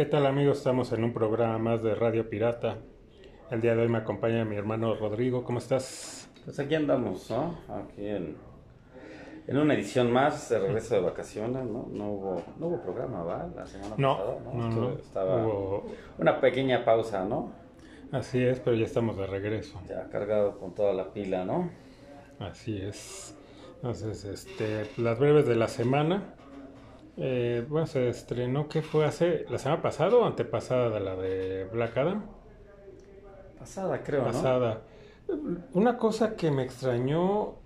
¿Qué tal amigos? Estamos en un programa más de Radio Pirata. El día de hoy me acompaña mi hermano Rodrigo. ¿Cómo estás? Pues aquí andamos, ¿no? Aquí en, en una edición más de regreso de vacaciones, ¿no? No hubo, no hubo programa, ¿va? La semana No, pasada, no. Estaba Hubo- una pequeña pausa, ¿no? Así es, pero ya estamos de regreso. Ya cargado con toda la pila, ¿no? Así es. Entonces, este, las breves de la semana. Eh, bueno, se estrenó, ¿qué fue hace? ¿La semana pasada o antepasada de la de Black Adam? Pasada, creo, ¿no? pasada. Una cosa que me extrañó,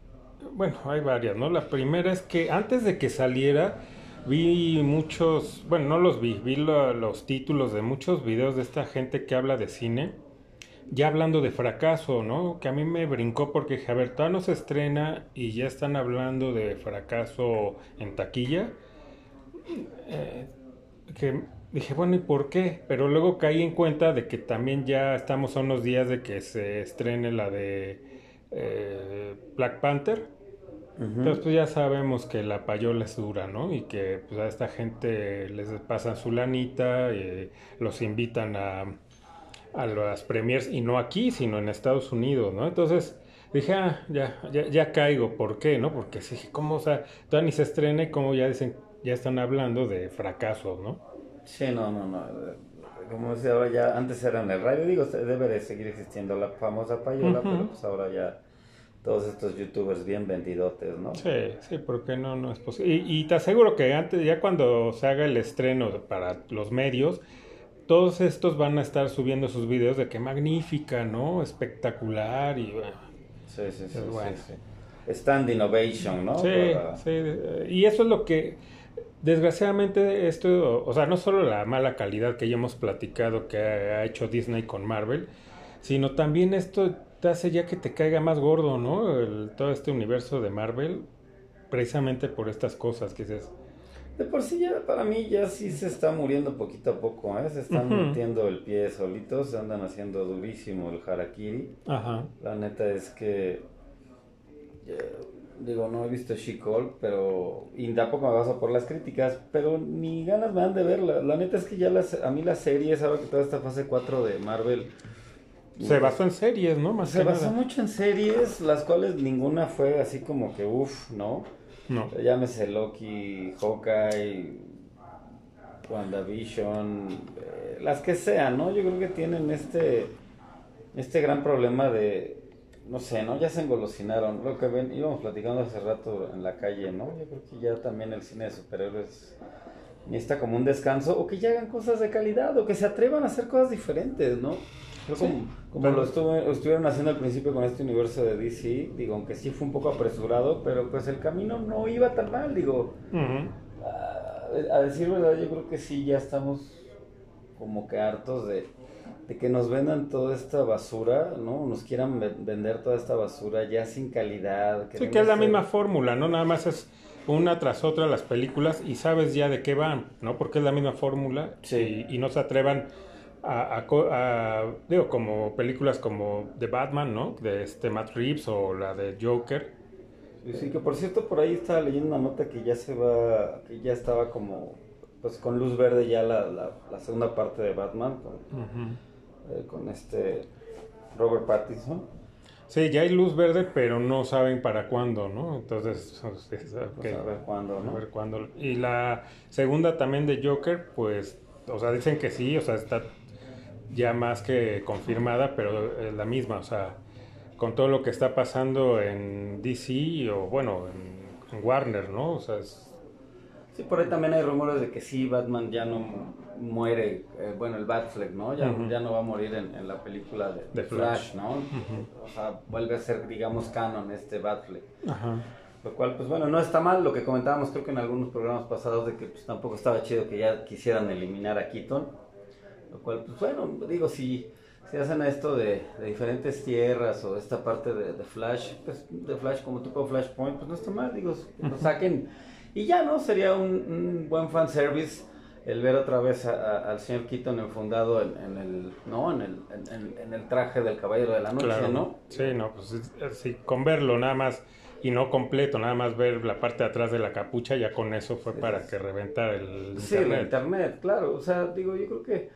bueno, hay varias, ¿no? La primera es que antes de que saliera, vi muchos, bueno, no los vi, vi lo- los títulos de muchos videos de esta gente que habla de cine, ya hablando de fracaso, ¿no? Que a mí me brincó porque dije, a ver, todavía no se estrena y ya están hablando de fracaso en taquilla. Eh, que dije, bueno, ¿y por qué? Pero luego caí en cuenta de que también ya estamos a unos días de que se estrene la de eh, Black Panther. Entonces, pues ya sabemos que la payola es dura, ¿no? Y que pues, a esta gente les pasan su lanita, y los invitan a, a las premiers, y no aquí, sino en Estados Unidos, ¿no? Entonces dije, ah, ya, ya, ya caigo, ¿por qué, no? Porque dije, ¿cómo, o sea, todavía ni se estrena y como ya dicen, ya están hablando de fracasos, ¿no? Sí, no, no, no. eh, Como decía ahora ya, antes era en el radio, digo, se- debe de seguir existiendo la famosa payola, pero pues ahora ya todos estos youtubers bien vendidotes, ¿no? Sí, sí, porque no, no es posible. Y, y te aseguro que antes, ya cuando se haga el estreno para los medios, todos estos van a estar subiendo sus videos de que magnífica, ¿no? Espectacular y bueno. Sí, sí, sí. Es sí, bueno. sí. Stand Innovation, ¿no? Sí, Para- sí, y eso es lo que, desgraciadamente, esto, o sea, no solo la mala calidad que ya hemos platicado que ha, hecho Disney con Marvel, sino también esto te hace ya que te caiga más gordo, ¿no? El- todo este universo de Marvel, precisamente por estas cosas que dices. De por sí ya, para mí ya sí se está muriendo poquito a poco, ¿eh? Se están Ujú. metiendo el pie solitos, se andan haciendo durísimo el harakiri. Ajá. La neta es que, eh, digo, no he visto She-Hulk, pero, y tampoco me baso por las críticas, pero ni ganas me dan de verla. La neta es que ya las, a mí las series, ahora que toda esta fase 4 de Marvel... Se basó en series, ¿no? Más Se basó nada. mucho en series, las cuales ninguna fue así como que uff, ¿no? No. Llámese Loki, Hawkeye, WandaVision, eh, las que sean, ¿no? Yo creo que tienen este, este gran problema de, no sé, ¿no? Ya se engolosinaron. Lo que ven, íbamos platicando hace rato en la calle, ¿no? Yo creo que ya también el cine de superhéroes necesita como un descanso o que ya hagan cosas de calidad o que se atrevan a hacer cosas diferentes, ¿no? Creo Sí, como, como lo estuve- estuvieron haciendo al principio con este universo de DC, digo, aunque sí fue un poco apresurado, pero pues el camino no iba tan mal, digo. A decir verdad, yo creo que sí, ya estamos como que hartos de, de que nos vendan toda esta basura, ¿no? Nos quieran ve- vender toda esta basura ya sin calidad. Sí, que es la misma fórmula, ¿no? Nada más es una tras otra las películas y sabes ya de qué van, ¿no? Porque es la misma fórmula Sí. y, y no se atrevan a, a a- digo, como películas como The Batman, ¿no? De este Matt Reeves o la de Joker. Sí, sí, que por cierto, por ahí estaba leyendo una nota que ya se va, que ya estaba como, pues con luz verde ya la, la, la segunda parte de Batman, con, eh, con este Robert Pattinson. Sí, ya hay luz verde, pero no saben para cuándo, ¿no? Entonces, es- ok. Pues a ver cuándo, A ¿no? ver cuándo. Y la segunda también de Joker, pues, o sea, dicen que sí, o sea, está ya más que confirmada, pero es la misma, o sea, con todo lo que está pasando en DC o bueno, en, en Warner, ¿no? O sea, es- Sí, por ahí también hay rumores de que sí, Batman ya no muere, eh, bueno, el Batfleck, ¿no? Ya, Ujú. ya no va a morir en, en la película de, De Flash, Flash. ¿no? O sea, vuelve a ser, digamos, canon este Batfleck. ajá. Lo cual, pues bueno, no está mal, lo que comentábamos creo que en algunos programas pasados de que pues, tampoco estaba chido que ya quisieran eliminar a Keaton. Lo cual, pues bueno, digo, si, si hacen esto de, de diferentes tierras o esta parte de, de Flash, pues de Flash como tipo Flashpoint, pues no está mal, digo, lo saquen. Y ya, ¿no? Sería un, un buen fanservice el ver otra vez a- a- al señor Keaton enfundado en, en el, ¿no? En el, en, el traje del Caballero de la Noche, Claro. ¿no? Sí, no, pues es- es- sí, con verlo nada más y no completo, nada más ver la parte de atrás de la capucha, ya con eso fue para que reventara el Sí, internet. el internet, claro. O sea, digo, yo creo que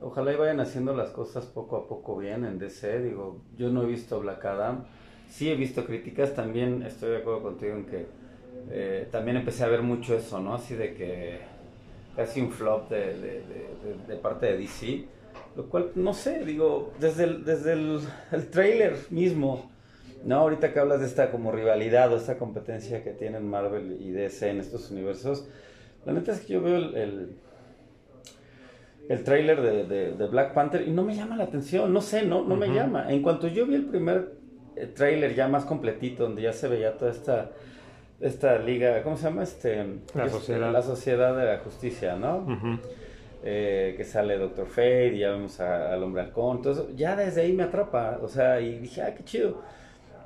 ojalá y vayan haciendo las cosas poco a poco bien en DC. Digo, yo no he visto Black Adam. Sí he visto críticas, también estoy de acuerdo contigo en que eh, también empecé a ver mucho eso, ¿no? Así de que casi un flop de, de, de- de- parte de DC. Lo cual, no sé, digo, desde el, desde el, el trailer mismo, ¿no? Ahorita que hablas de esta como rivalidad o esta competencia que tienen Marvel y DC en estos universos, la neta es que yo veo el, el, el tráiler de, de- de Black Panther y no me llama la atención, no sé, no, no me Ujú. llama. En cuanto yo vi el primer eh, tráiler ya más completito, donde ya se veía toda esta, esta liga, ¿cómo se llama? Este, La es- Sociedad. La Sociedad de la Justicia, ¿no? Eh, que sale Doctor Fate y ya vemos a- al Hombre Halcón. Entonces, ya desde ahí me atrapa. O sea, y dije, ah, qué chido.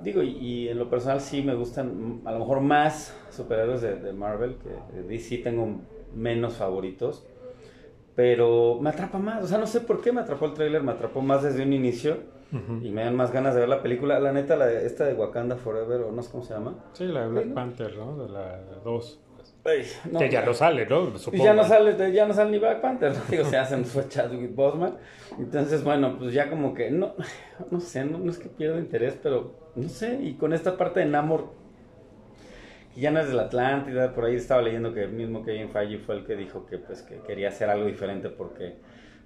Digo, y, y en lo personal sí me gustan a lo mejor más superhéroes de, de Marvel, que de DC tengo menos favoritos. Pero me atrapa más. O sea, no sé por qué me atrapó el tráiler, me atrapó más desde un inicio. Y me dan más ganas de ver la película. La neta, la, de- esta de Wakanda Forever, o no sé cómo se llama. Sí, la de Black. Panther, ¿no? De la 2. Ay, no, que ya no sale, ¿no? Y Supongo. ya no sale, ya no sale ni Black Panther, ¿no? digo, se hacen fue Chadwick Boseman. Entonces, bueno, pues ya como que, no, no sé, no, no es que pierda interés, pero no sé, y con esta parte de Namor, que ya no es de la Atlántida, por ahí estaba leyendo que el mismo Kevin Feige fue el que dijo que pues que quería hacer algo diferente porque,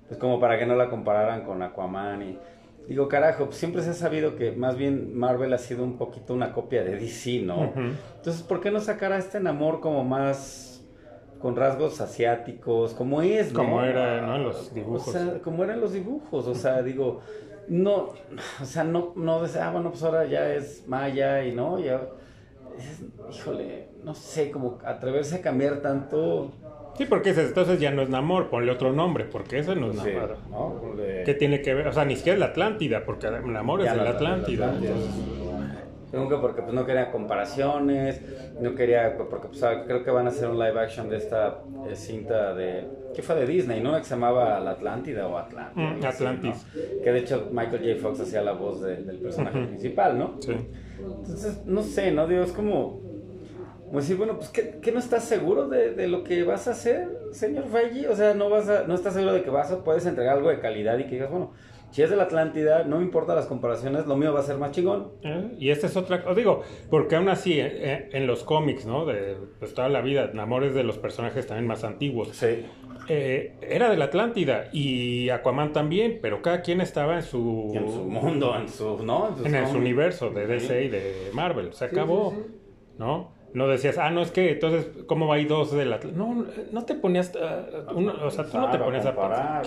pues como para que no la compararan con Aquaman y... Digo, carajo, pues siempre se ha sabido que más bien Marvel ha sido un poquito una copia de DC, ¿no? Entonces, ¿por qué no sacar a este Namor como más con rasgos asiáticos, como es, ¿no? Como era, ¿no? En los dibujos. O sea, como eran los dibujos, o sea, digo, no, o sea, no, no, ah, bueno, pues ahora ya es maya y no, ya, es- híjole, no sé, como atreverse a cambiar tanto, Sí, porque ese entonces ya no es Namor, ponle otro nombre, porque ese no es Namor. ¿Qué tiene que ver? O sea, ni siquiera es la Atlántida, porque Namor es Ya de no la es Atlántida. Entonces- Nunca porque pues no quería comparaciones, no quería, porque pues creo que van a hacer un live action de esta eh, cinta de, ¿qué fue de Disney, no? Que se llamaba La Atlántida o Atlántida. Mm, así, Atlantis. ¿no? Que de hecho Michael J. Fox hacía la voz de- del personaje principal, ¿no? Sí. Entonces, no sé, ¿no? Digo, es como, como decir, bueno, pues, ¿qué, qué no estás seguro de, de lo que vas a hacer, señor Feige? O sea, no vas a, no estás seguro de que vas a, puedes entregar algo de calidad y que digas, bueno, si es de la Atlántida, no me importa las comparaciones, lo mío va a ser más chingón. ¿Eh? Y esta es otra, os digo, porque aún así, eh, eh, en los cómics, ¿no? De pues, toda la vida, Namor es de los personajes también más antiguos. Sí. Eh, era de la Atlántida y Aquaman también, pero cada quien estaba en su, En su mundo, en su, ¿no? en el su universo de DC y de Marvel. Se acabó, sí, sí. ¿no? No decías, ah, no, es que entonces, ¿cómo hay dos de la Atlántida? No, no te ponías, ah, uno- o sea, tú no te ponías a pensar.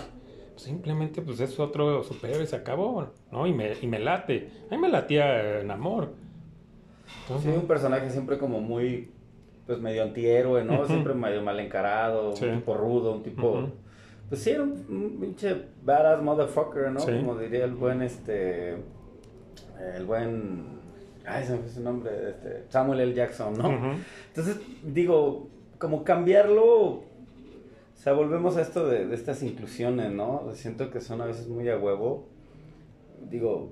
Simplemente, pues es otro superhéroe se acabó, ¿no? Y me, y me late. A mí me latía eh, Namor. Entonces, Sí, un personaje siempre como muy, pues medio antihéroe, ¿no? Siempre medio mal encarado, Sí. un tipo rudo, un tipo... Pues sí, era un, un pinche badass motherfucker, ¿no? Sí. Como diría el buen, este... El buen... Ay, se me fue su nombre, este... Samuel L. Jackson, ¿no? Entonces, digo, como cambiarlo... O sea, volvemos a esto de, de estas inclusiones, ¿no? Siento que son a veces muy a huevo. Digo,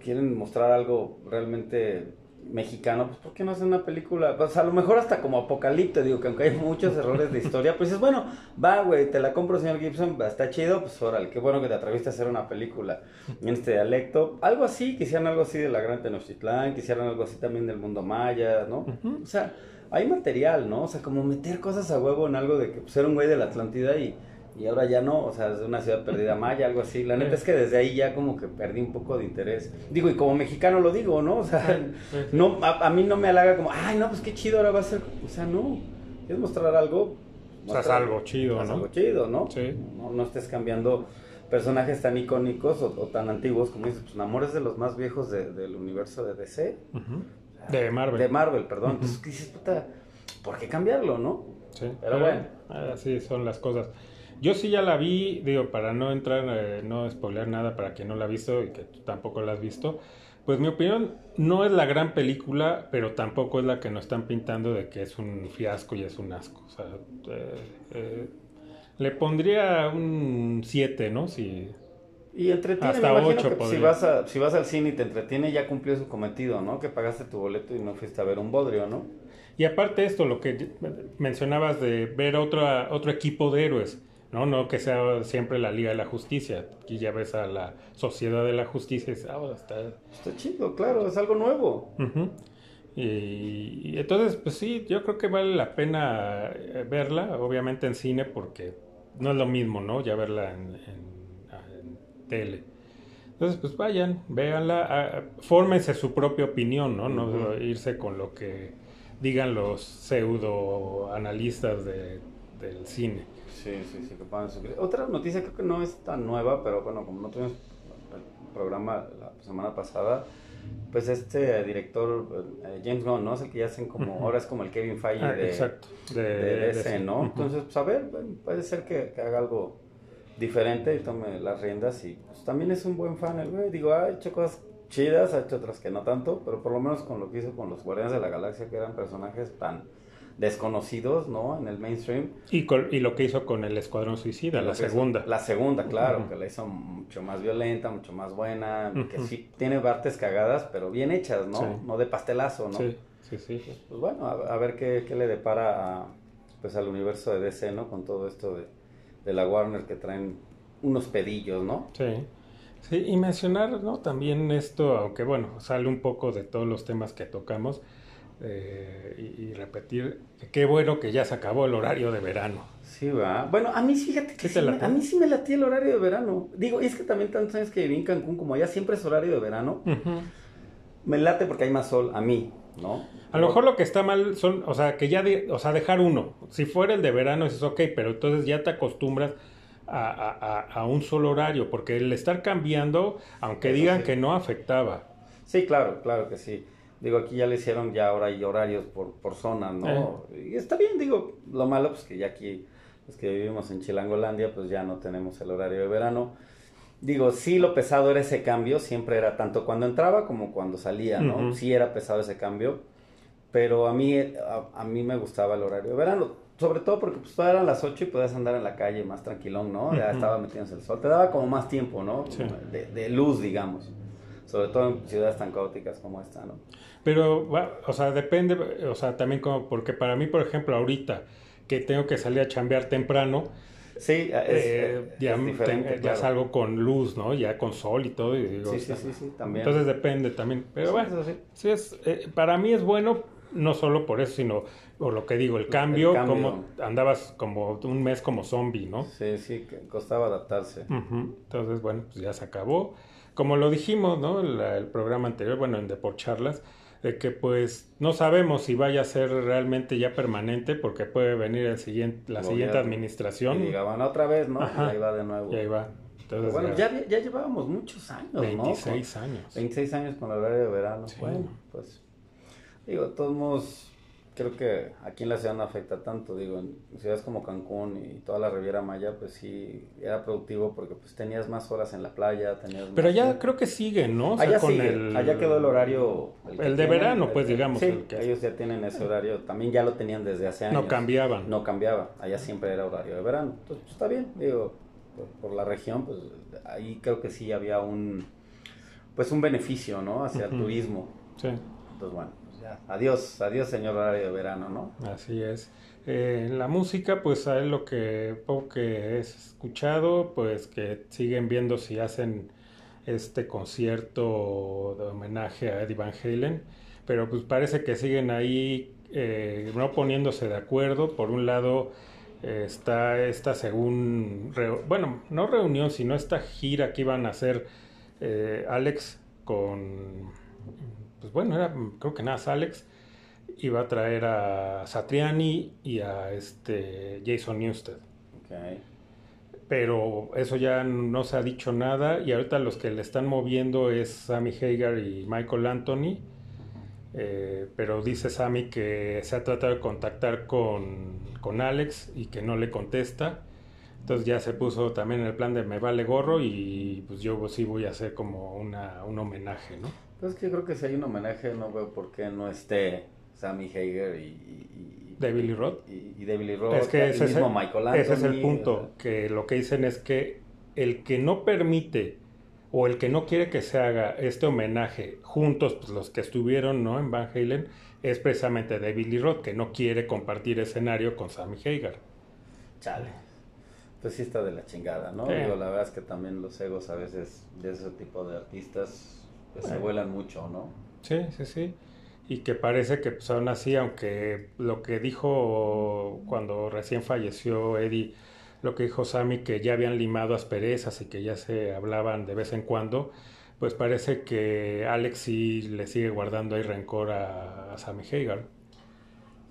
quieren mostrar algo realmente mexicano, pues ¿por qué no hacen una película? Pues a lo mejor hasta como Apocalipto, digo, que aunque hay muchos errores de historia, pues dices, bueno, va, güey, te la compro, señor Gibson, está chido, pues órale, qué bueno que te atreviste a hacer una película en este dialecto. Algo así, quisieran algo así de la Gran Tenochtitlán, quisieran algo así también del mundo maya, ¿no? O sea, hay material, ¿no? O sea, como meter cosas a huevo en algo de que pues, era un güey de la Atlántida y, y ahora ya no, o sea, es una ciudad perdida maya, algo así. La neta es que desde ahí ya como que perdí un poco de interés. Digo, y como mexicano lo digo, ¿no? O sea, no, a, a mí no me halaga como, ay, no, pues qué chido ahora va a ser. O sea, no. ¿Quieres mostrar algo? O sea, Muestra- algo chido, ¿no? algo chido, ¿no? Sí. No, no estés cambiando personajes tan icónicos o, o tan antiguos como dices, pues Namor es de los más viejos de- del universo de DC. De Marvel. De Marvel, perdón. Entonces dices, puta, ¿por qué cambiarlo, no? Sí, Pero bueno. Así son las cosas. Yo sí ya la vi, digo, para no entrar, eh, no spoiler nada para quien no la ha visto y que tú tampoco la has visto. Pues mi opinión no es la gran película, pero tampoco es la que nos están pintando de que es un fiasco y es un asco. O sea, eh, eh, le pondría un 7, ¿no? Si, Y entretiene, Hasta me imagino ocho que si vas, a, si vas al cine y te entretiene, ya cumplió su cometido, ¿no? Que pagaste tu boleto y no fuiste a ver un bodrio, ¿no? Y aparte esto, lo que mencionabas de ver otro, otro equipo de héroes, ¿no? No que sea siempre la Liga de la Justicia. Aquí ya ves a la Sociedad de la Justicia y dices, ah, está... Está chido, claro, es algo nuevo. Y, y entonces, pues sí, yo creo que vale la pena eh, verla, obviamente en cine, porque no es lo mismo, ¿no? Ya verla en, en- en tele. Entonces, pues vayan, véanla, ah, fórmense su propia opinión, ¿no? No irse con lo que digan los pseudo analistas de, del cine. Sí, sí, sí, que puedan suscribir. Otra noticia creo que no es tan nueva, pero bueno, como no tuvimos el programa la semana pasada, pues este director, eh, James Gunn, ¿no? Es el que ya hacen como, ahora es como el Kevin Feige Ah, de, exacto. De, de DC. ¿no? Entonces, pues a ver, puede ser que, que haga algo diferente y tome las riendas y pues también es un buen fan el güey. Digo, ha hecho cosas chidas, ha hecho otras que no tanto, pero por lo menos con lo que hizo con los Guardianes de la Galaxia, que eran personajes tan desconocidos, ¿no? En el mainstream. Y, col- y lo que hizo con el Escuadrón Suicida, la hizo- segunda. La segunda, claro, que la hizo mucho más violenta, mucho más buena, que sí tiene partes cagadas, pero bien hechas, ¿no? Sí. No de pastelazo, ¿no? Sí, sí, sí. Pues bueno, a, a ver qué, qué le depara a, pues al universo de DC, ¿no? Con todo esto de, de la Warner que traen unos pedillos, ¿no? Sí. Sí, y mencionar, ¿no? También esto, aunque bueno, sale un poco de todos los temas que tocamos, eh, y, y repetir, que qué bueno que ya se acabó el horario de verano. Sí, va. Bueno, a mí fíjate que ¿Sí a mí sí me latía el horario de verano. Digo, y es que también tantos años que viví en Cancún, como allá siempre es horario de verano, me late porque hay más sol a mí, ¿no? A lo mejor lo que está mal son, o sea, que ya, de- o sea, dejar uno. Si fuera el de verano, es ok, pero entonces ya te acostumbras a, a- a- a un solo horario, porque el estar cambiando, aunque Eso digan sí. que no afectaba. Sí, claro, claro que sí. Digo, aquí ya le hicieron ya ahora hay horarios por, por zonas, ¿no? Y está bien, digo, lo malo pues que ya aquí, los que vivimos en Chilangolandia, pues ya no tenemos el horario de verano. Digo, sí lo pesado era ese cambio, siempre era tanto cuando entraba como cuando salía, ¿no? Sí era pesado ese cambio, pero a mí, a, a mí me gustaba el horario de verano, sobre todo porque pues todavía eran las 8 y podías andar en la calle más tranquilón, ¿no? Ya Ujú. estaba metiéndose el sol, te daba como más tiempo, ¿no? Sí. De, de luz, digamos. Sobre todo en ciudades tan caóticas como esta, ¿no? Pero, va, o sea, depende, o sea, también como, porque para mí, por ejemplo, ahorita que tengo que salir a chambear temprano, Sí, es, eh, es ya, diferente, te- ya claro. salgo con luz, ¿no? Ya con sol y todo. Y digo, Sí, sí, sí, sí, también. Entonces depende también. Pero Sí, bueno, sí. sí es, eh, para mí es bueno, no solo por eso, sino por lo que digo, el cambio, cambio. como andabas como un mes como zombie, ¿no? Sí, sí, costaba adaptarse. Entonces, bueno, pues ya se acabó. Como lo dijimos, ¿no? La- el programa anterior, bueno, en Deport Charlas, de que pues no sabemos si vaya a ser realmente ya permanente, porque puede venir el siguiente, la siguiente administración Y digaban otra vez, ¿no? Ajá. Y ahí va de nuevo. y ahí va. Entonces, bueno, ya, ya, ya llevábamos muchos años, ¿no? 26 años. Con 26 años con el horario de verano. Sí. Bueno, pues, digo, todos creo que aquí en la ciudad no afecta tanto, digo, en ciudades como Cancún y toda la Riviera Maya, pues sí, era productivo porque pues tenías más horas en la playa, tenías Pero ya tiempo. creo que sigue, ¿no? O sea, Allá con sigue, el- allá quedó el horario. el de tienen, verano, el- pues, digamos, Sí, el que- ellos ya tienen ese horario, también ya lo tenían desde hace años. no cambiaban. No cambiaba, allá siempre era horario de verano. Entonces, pues, está bien, digo, por, por la región, pues ahí creo que sí había un, pues un beneficio, ¿no? Hacia el turismo. Sí, Entonces, bueno, adiós, adiós señor horario de verano, ¿no? así es. Eh, la música, pues a lo que poco que he escuchado, pues que siguen viendo si hacen este concierto de homenaje a Eddie Van Halen, pero pues parece que siguen ahí eh, no poniéndose de acuerdo. Por un lado eh, está esta según, bueno, no reunión, sino esta gira que iban a hacer eh, Alex con, pues bueno, era, creo que nada, Alex iba a traer a Satriani y a este Jason Newsted. Ok. Pero eso ya no se ha dicho nada y ahorita los que le están moviendo es Sammy Hagar y Michael Anthony. Eh, pero dice Sammy que se ha tratado de contactar con, con Alex y que no le contesta. Entonces ya se puso también en el plan de me vale gorro y pues yo sí voy a hacer como una, un homenaje, ¿no? Pues que creo que si hay un homenaje, no veo por qué no esté Sammy Hager y... y, y De Billy Roth. Y, y David Lee Roth, Es que es, mismo el, Michael Anthony. ese es el punto, o sea, que lo que dicen es que el que no permite o el que no quiere que se haga este homenaje juntos, pues los que estuvieron ¿no? en Van Halen, es precisamente David Lee Roth, que no quiere compartir escenario con Sammy Hagar. Chale. Pues sí está de la chingada, ¿no? Digo, la verdad es que también los egos a veces de ese tipo de artistas se vuelan mucho, ¿no? Sí, sí, sí. Y que parece que pues, aún así, aunque lo que dijo cuando recién falleció Eddie, lo que dijo Sammy, que ya habían limado asperezas y que ya se hablaban de vez en cuando, pues parece que Alex sí le sigue guardando ahí rencor a, Sammy Hagar.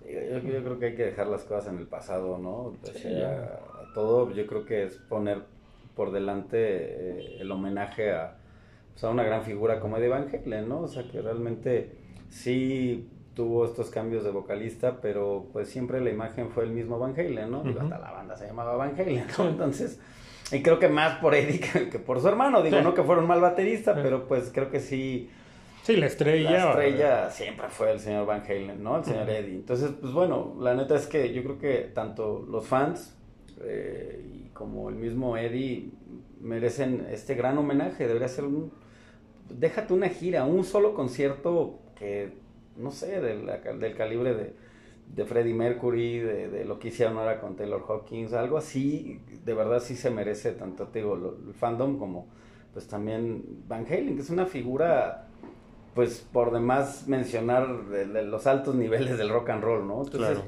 Yo, creo que hay que dejar las cosas en el pasado, ¿no? Pues, todo yo creo que es poner por delante eh, el homenaje a, pues, a una gran figura como Eddie Van Halen, ¿no? O sea, que realmente sí tuvo estos cambios de vocalista, pero pues siempre la imagen fue el mismo Van Halen, ¿no? Hasta la banda se llamaba Van Halen, ¿no? Entonces, y creo que más por Eddie que, por su hermano, digo, no que fuera un mal baterista, pero pues creo que sí. Sí, la estrella. La estrella siempre fue el señor Van Halen, ¿no? El señor Eddie. Entonces, pues bueno, la neta es que yo creo que tanto los fans eh, y como el mismo Eddie merecen este gran homenaje, debería ser un... Déjate una gira, un solo concierto que no sé, del, del calibre de, de Freddie Mercury, de, lo que hicieron ahora con Taylor Hawkins, algo así, de verdad sí se merece tanto, te digo, el fandom como pues también Van Halen, que es una figura, pues por demás mencionar de, los altos niveles del rock and roll, ¿no? Entonces,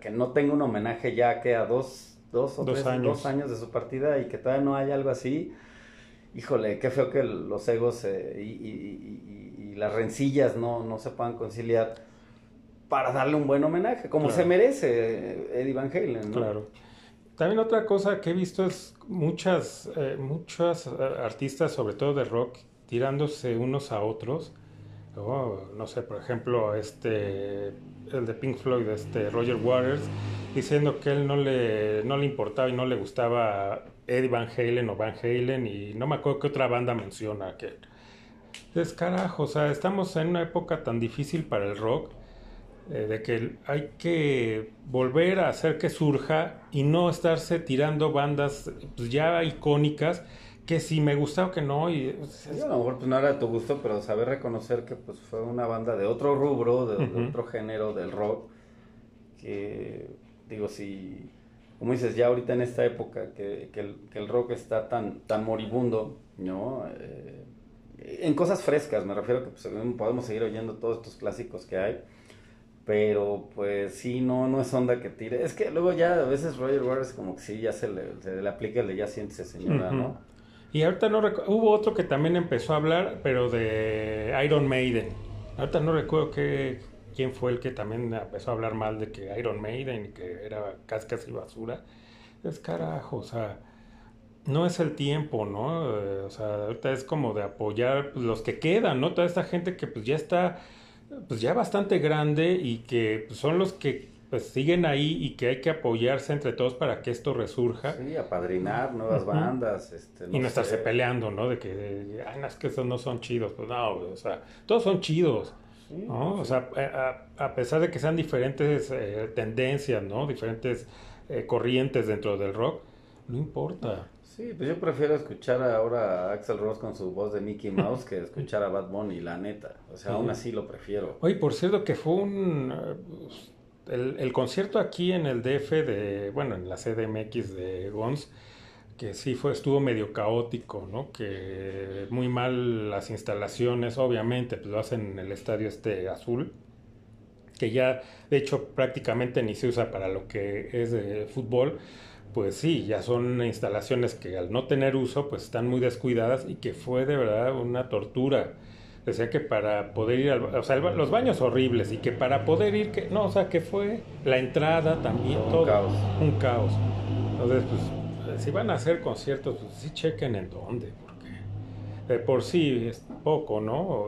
que no tenga un homenaje ya que a dos, dos o tres, años. dos años de su partida y que todavía no haya algo así, híjole, qué feo que los egos eh, y las rencillas no, no se puedan conciliar para darle un buen homenaje, como se merece Eddie Van Halen. Claro. También otra cosa que he visto es muchas, eh, muchas eh, artistas, sobre todo de rock, tirándose unos a otros. no sé, por ejemplo, este, el de Pink Floyd, este Roger Waters, diciendo que él no le, no le importaba y no le gustaba Eddie Van Halen o Van Halen y no me acuerdo qué otra banda menciona que es carajo, o sea, estamos en una época tan difícil para el rock, eh, de que hay que volver a hacer que surja y no estarse tirando bandas pues, ya icónicas que si me gusta o que no. Y, pues, a lo mejor pues, no era de tu gusto, pero saber reconocer que pues fue una banda de otro rubro, de, otro género del rock, que digo, si, como dices, ya ahorita en esta época que, que, el, que el, rock está tan, tan moribundo, ¿no? Eh, en cosas frescas, me refiero que pues, podemos seguir oyendo todos estos clásicos que hay. Pero pues sí, no, no es onda que tire. Es que luego ya a veces Roger Waters como que sí, ya se le, se le aplica el de ya siéntese señora, ¿no? Y ahorita no recuerdo, hubo otro que también empezó a hablar, pero de Iron Maiden. Ahorita no recuerdo que, quién fue el que también empezó a hablar mal de que Iron Maiden, que era cascas y basura. Es carajo, o sea, no es el tiempo, ¿no? Eh, o sea, ahorita es como de apoyar pues, los que quedan, ¿no? Toda esta gente que pues ya está, pues ya bastante grande y que pues, son los que pues siguen ahí y que hay que apoyarse entre todos para que esto resurja. Sí, apadrinar nuevas bandas. Este, y no estarse peleando, ¿no? De que, ay, no, es que esos no son chidos. Pues no, o sea, todos son chidos. ¿No? O sea, a, pesar de que sean diferentes eh, tendencias, ¿no? Diferentes eh, corrientes dentro del rock, no importa. Sí, pues yo prefiero escuchar ahora a Axel Ross con su voz de Mickey Mouse que escuchar a Bad Bunny, la neta. O sea, aún así lo prefiero. Oye, por cierto que fue un... El, el, concierto aquí en el DF de, bueno, en la CDMX de Gons, que sí fue, estuvo medio caótico, ¿no? Que muy mal las instalaciones, obviamente, pues lo hacen en el estadio este azul, que ya, de hecho, prácticamente ni se usa para lo que es de fútbol pues sí, ya son instalaciones que al no tener uso, pues están muy descuidadas y que fue de verdad una tortura. Decía que para poder ir al, o sea, los baños horribles y que para poder ir, que no, o sea, que fue la entrada también, todo, un caos. Un caos. Entonces, pues, si van a hacer conciertos, pues sí chequen en dónde, porque de por sí es poco, ¿no?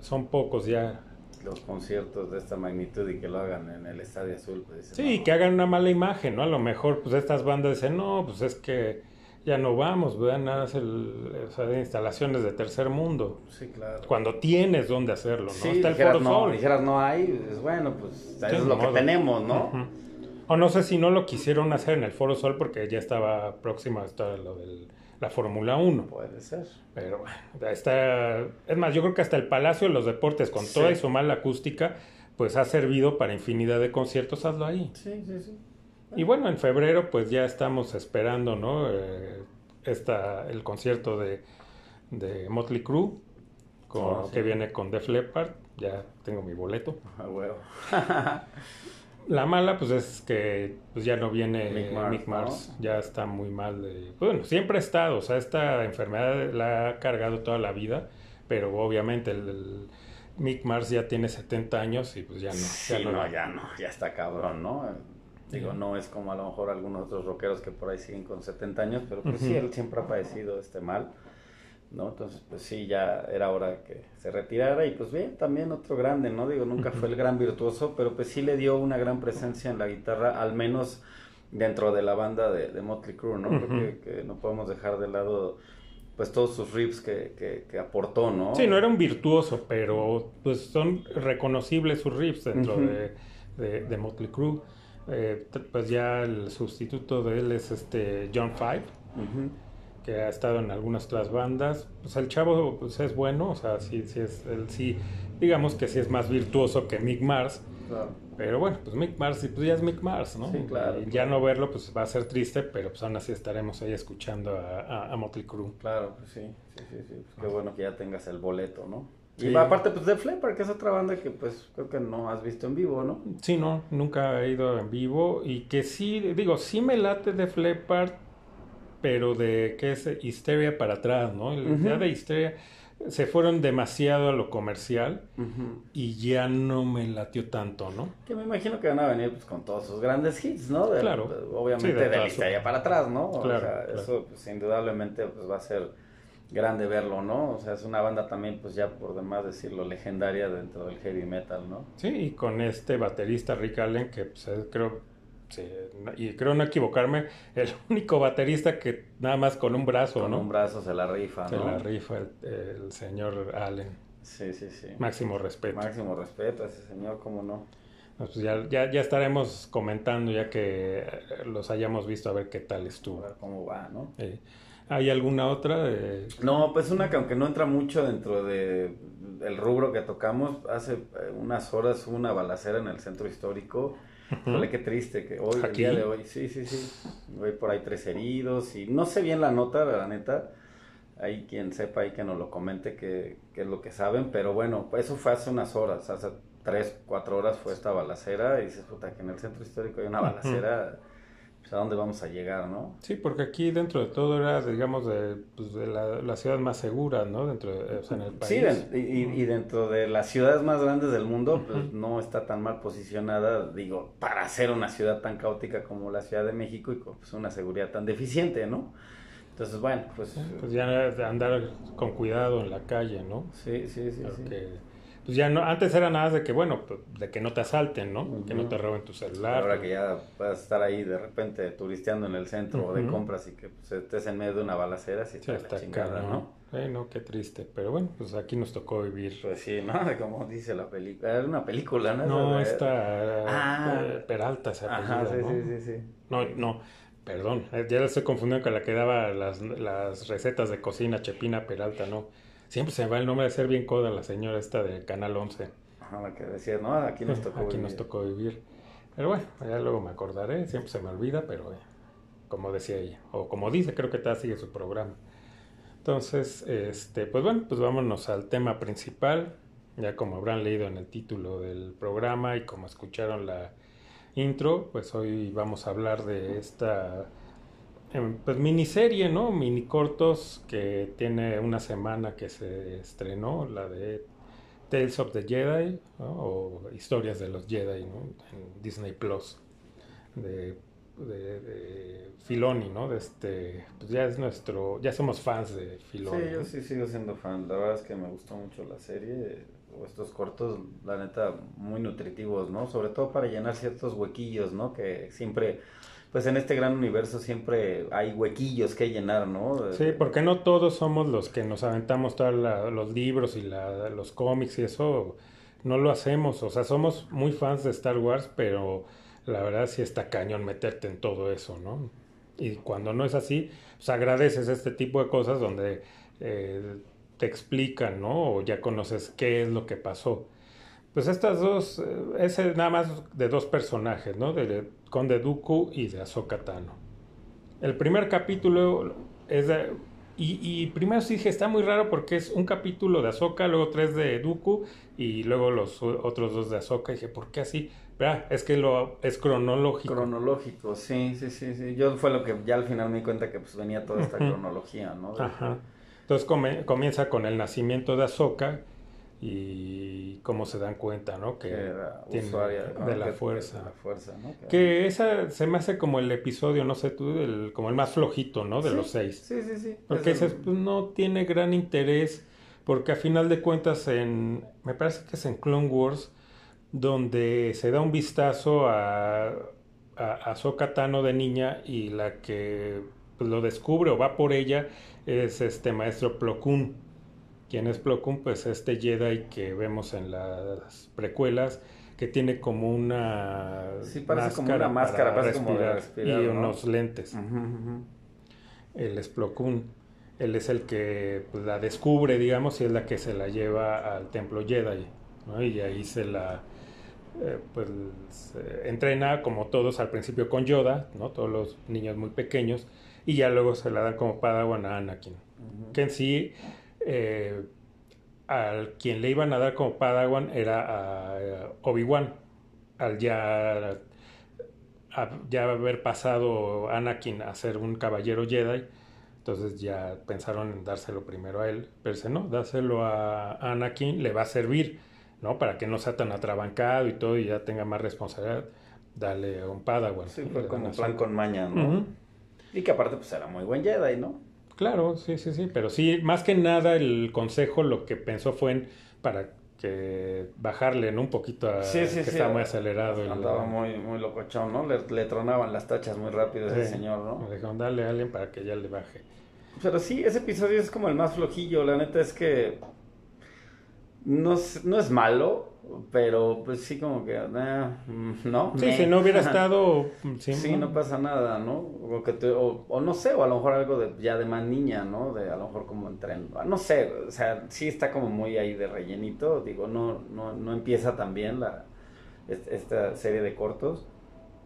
Son pocos ya los conciertos de esta magnitud y que lo hagan en el Estadio Azul. Pues sí, que hagan una mala imagen, ¿no? A lo mejor, pues estas bandas dicen, no, pues es que ya no vamos, vean nada o sea, instalaciones de tercer mundo. Sí, claro. Cuando tienes dónde hacerlo, ¿no? Sí, Está dijeras, el no, dijeras no hay, es bueno, pues es lo que tenemos, ¿no? O no sé si no lo quisieron hacer en el Foro Sol porque ya estaba próximo a estar lo de la Fórmula 1. Puede ser. Pero bueno, está... Es más, yo creo que hasta el Palacio de los Deportes, con toda y su mala acústica, pues ha servido para infinidad de conciertos, hazlo ahí. Sí, sí, sí. Y bueno, en febrero pues ya estamos esperando, ¿no? Eh, esta, el concierto de, de Motley Crue, con, Oh, sí. que viene con Def Leppard, ya tengo mi boleto. A huevo. La mala, pues es que pues ya no viene Mick Mick Mars, ya está muy mal. De, bueno, siempre ha estado, o sea, esta enfermedad la ha cargado toda la vida, pero obviamente el, el Mick Mars ya tiene 70 años y pues ya no. Sí, ya no, ya no, ya está cabrón, ¿no? Digo, no es como a lo mejor algunos otros rockeros que por ahí siguen con 70 años, pero pues sí, él siempre ha padecido este mal, ¿no? Entonces, pues sí, ya era hora que se retirara y pues bien, también otro grande, ¿no? Digo, nunca fue el gran virtuoso, pero pues sí le dio una gran presencia en la guitarra, al menos dentro de la banda de, de Motley Crue, ¿no? Creo que, que no podemos dejar de lado pues todos sus riffs que, que, que aportó, ¿no? Sí, no era un virtuoso, pero pues son reconocibles sus riffs dentro de, de, de Motley Crue. Eh, pues ya el sustituto de él es este John Five, Ujú. Que ha estado en algunas otras bandas. Pues el chavo pues, es bueno, o sea, sí, sí es, él sí, digamos que sí es más virtuoso que Mick Mars. Claro. Pero bueno, pues Mick Mars, y pues ya es Mick Mars, ¿no? Sí, claro. Y ya no verlo, pues va a ser triste, pero pues aún así estaremos ahí escuchando a, a, a Motley Crue. Claro, pues sí, sí, sí, sí. Pues qué bueno que ya tengas el boleto, ¿no? Sí. Y aparte, pues, de Flipper, que es otra banda que, pues, creo que no has visto en vivo, ¿no? Sí, no, nunca he ido en vivo y que sí, digo, sí me late de Flepard, pero de que es Histeria para atrás, ¿no? Ujú. Ya de Histeria se fueron demasiado a lo comercial y ya no me latió tanto, ¿no? Que me imagino que van a venir, pues, con todos sus grandes hits, ¿no? De- Claro. de- obviamente, Sí, de de, la todas historia para atrás, ¿no? O Claro, sea, claro. eso, pues, indudablemente, pues, va a ser grande verlo, ¿no? O sea, es una banda también, pues, ya por demás decirlo, legendaria dentro del heavy metal, ¿no? Sí, y con este baterista Rick Allen, que pues, es, creo, sí, y creo no equivocarme, el único baterista que nada más con un brazo, Con ¿no? un brazo se la rifa, Se ¿no? la rifa el, el señor Allen. Sí, sí, sí. Máximo respeto. Máximo respeto a ese señor, ¿cómo no? Pues ya, ya, ya estaremos comentando ya que eh, los hayamos visto a ver qué tal A estuvo. ver cómo va, ¿no? ¿Hay alguna otra? Eh, No, pues una que aunque no entra mucho dentro de el rubro que tocamos, hace eh, unas horas hubo una balacera en el centro histórico. Híjole, qué triste que hoy, el día de hoy, sí, sí, sí. Hoy por ahí tres heridos y no sé bien la nota, la neta. Hay quien sepa ahí que nos lo comente qué, qué es lo que saben, pero bueno, pues eso fue hace unas horas, hace tres, cuatro horas fue esta balacera y dices, puta, que en el centro histórico hay una balacera, pues a dónde vamos a llegar, ¿no? Sí, porque aquí dentro de todo era, digamos, de, pues, de la, la ciudad más segura, ¿no? Dentro de, o sea, en el país. Sí, y, y- y dentro de las ciudades más grandes del mundo, pues no está tan mal posicionada, digo, para ser una ciudad tan caótica como la Ciudad de México y con pues, una seguridad tan deficiente, ¿no? Entonces, bueno, pues Pues ya andar con cuidado en la calle, ¿no? sí, sí, sí, sí. Pues ya no, antes era nada de que, bueno, pues, de que no te asalten, ¿no? Que no te roben tu celular. Ahora que ya puedas estar ahí de repente turisteando en el centro o de compras y que pues, estés en medio de una balacera, sí Sí, está la chingada. ¿no? Eh, no, qué triste. Pero bueno, pues aquí nos tocó vivir. Pues sí, ¿no? Como dice la película. Era una película, ¿no? No, esta Ah. eh, Peralta se Ajá, apellida, sí, ¿no? sí, sí, sí. No, no, perdón, eh, ya la estoy confundiendo con la que daba las, las recetas de cocina, Chepina Peralta, ¿no? Siempre se me va el nombre de ser bien coda la señora esta de Canal 11. Ajá, la que decía, no, aquí nos tocó Aquí vivir. nos tocó vivir. Pero bueno, ya luego me acordaré, siempre se me olvida, pero eh, como decía ella, o como dice, creo que todavía sigue su programa. Entonces, este, pues bueno, pues vámonos al tema principal. Ya como habrán leído en el título del programa y como escucharon la intro, pues hoy vamos a hablar de esta pues miniserie, ¿no? Mini cortos que tiene una semana que se estrenó, la de Tales of the Jedi, ¿no? o Historias de los Jedi, ¿no? En Disney Plus, de, de, de Filoni, ¿no? De este, pues ya es nuestro, ya somos fans de Filoni. Sí, yo sí sigo siendo fan. La verdad es que me gustó mucho la serie. O estos cortos, la neta, muy nutritivos, ¿no? Sobre todo para llenar ciertos huequillos, ¿no? Que siempre, pues en este gran universo siempre hay huequillos que llenar, ¿no? Sí, porque no todos somos los que nos aventamos todos los libros y la- los cómics y eso, no lo hacemos. O sea, somos muy fans de Star Wars, pero la verdad sí está cañón meterte en todo eso, ¿no? Y cuando no es así, pues agradeces este tipo de cosas donde eh, te explican, ¿no? O ya conoces qué es lo que pasó. Pues estas dos, eh, es nada más de dos personajes, ¿no? De Conde Dooku y de Ahsoka Tano. El primer capítulo es de, y, y, primero sí dije, está muy raro porque es un capítulo de Ahsoka, luego tres de Dooku y luego los otros dos de Ahsoka. Y dije, ¿por qué así? Ah, es que lo es cronológico. Cronológico, sí, sí, sí, sí. Yo fue lo que ya al final me di cuenta que pues venía toda esta cronología, ¿no? Ajá. Entonces comienza con el nacimiento de Ahsoka y cómo se dan cuenta, ¿no? Que, tiene usuaria, de, la fuerza. De la fuerza ¿no? Que, esa se me hace como el episodio, no sé tú, el, como el más flojito, ¿no? De los seis. Sí, sí, sí. Porque ese pues, no tiene gran interés, porque a final de cuentas en, me parece que es en Clone Wars, donde se da un vistazo a, a, a Tano de niña y la que pues, lo descubre o va por ella es este maestro Plo ¿Quién es Plo Koon? Pues este Jedi que vemos en las precuelas que tiene como una sí, parece como una máscara para respirar, y unos lentes. Él es Plo Koon. Él es el que pues, la descubre, digamos, y es la que se la lleva al templo Jedi. Y ahí se la eh, pues entrena como todos al principio con Yoda, ¿no? Todos los niños muy pequeños y ya luego se la dan como Padawan a Anakin. Que en sí eh, al quien le iban a dar como Padawan era a, Obi-Wan. Al ya ya haber pasado Anakin a ser un caballero Jedi, entonces ya pensaron en dárselo primero a él, pero si no, dárselo a Anakin le va a servir ¿no? Para que no sea tan atrabancado y todo y ya tenga más responsabilidad, dale a un Padawan. Sí, fue como plan con maña, ¿no? Y que aparte pues era muy buen Jedi, ¿no? Claro, sí, sí, sí, pero sí, más que nada el consejo lo que pensó fue en para que bajarle ¿no? un poquito a sí, sí, que estaba muy acelerado. Andaba muy, muy locochón, ¿no? Le, tronaban las tachas muy rápido ese señor, ¿no? Le dijeron, dale a alguien para que ya le baje. Pero sí, ese episodio es como el más flojillo, la neta es que no, no es malo, pero pues sí como que, eh, ¿no? Sí, si no hubiera estado... Sí, no pasa nada, ¿no? O, que o, no sé, o a lo mejor algo de ya de más niña, ¿no? De a lo mejor como tren no sé, o sea, sí está como muy ahí de rellenito, digo, no, no, no empieza tan bien la, esta serie de cortos.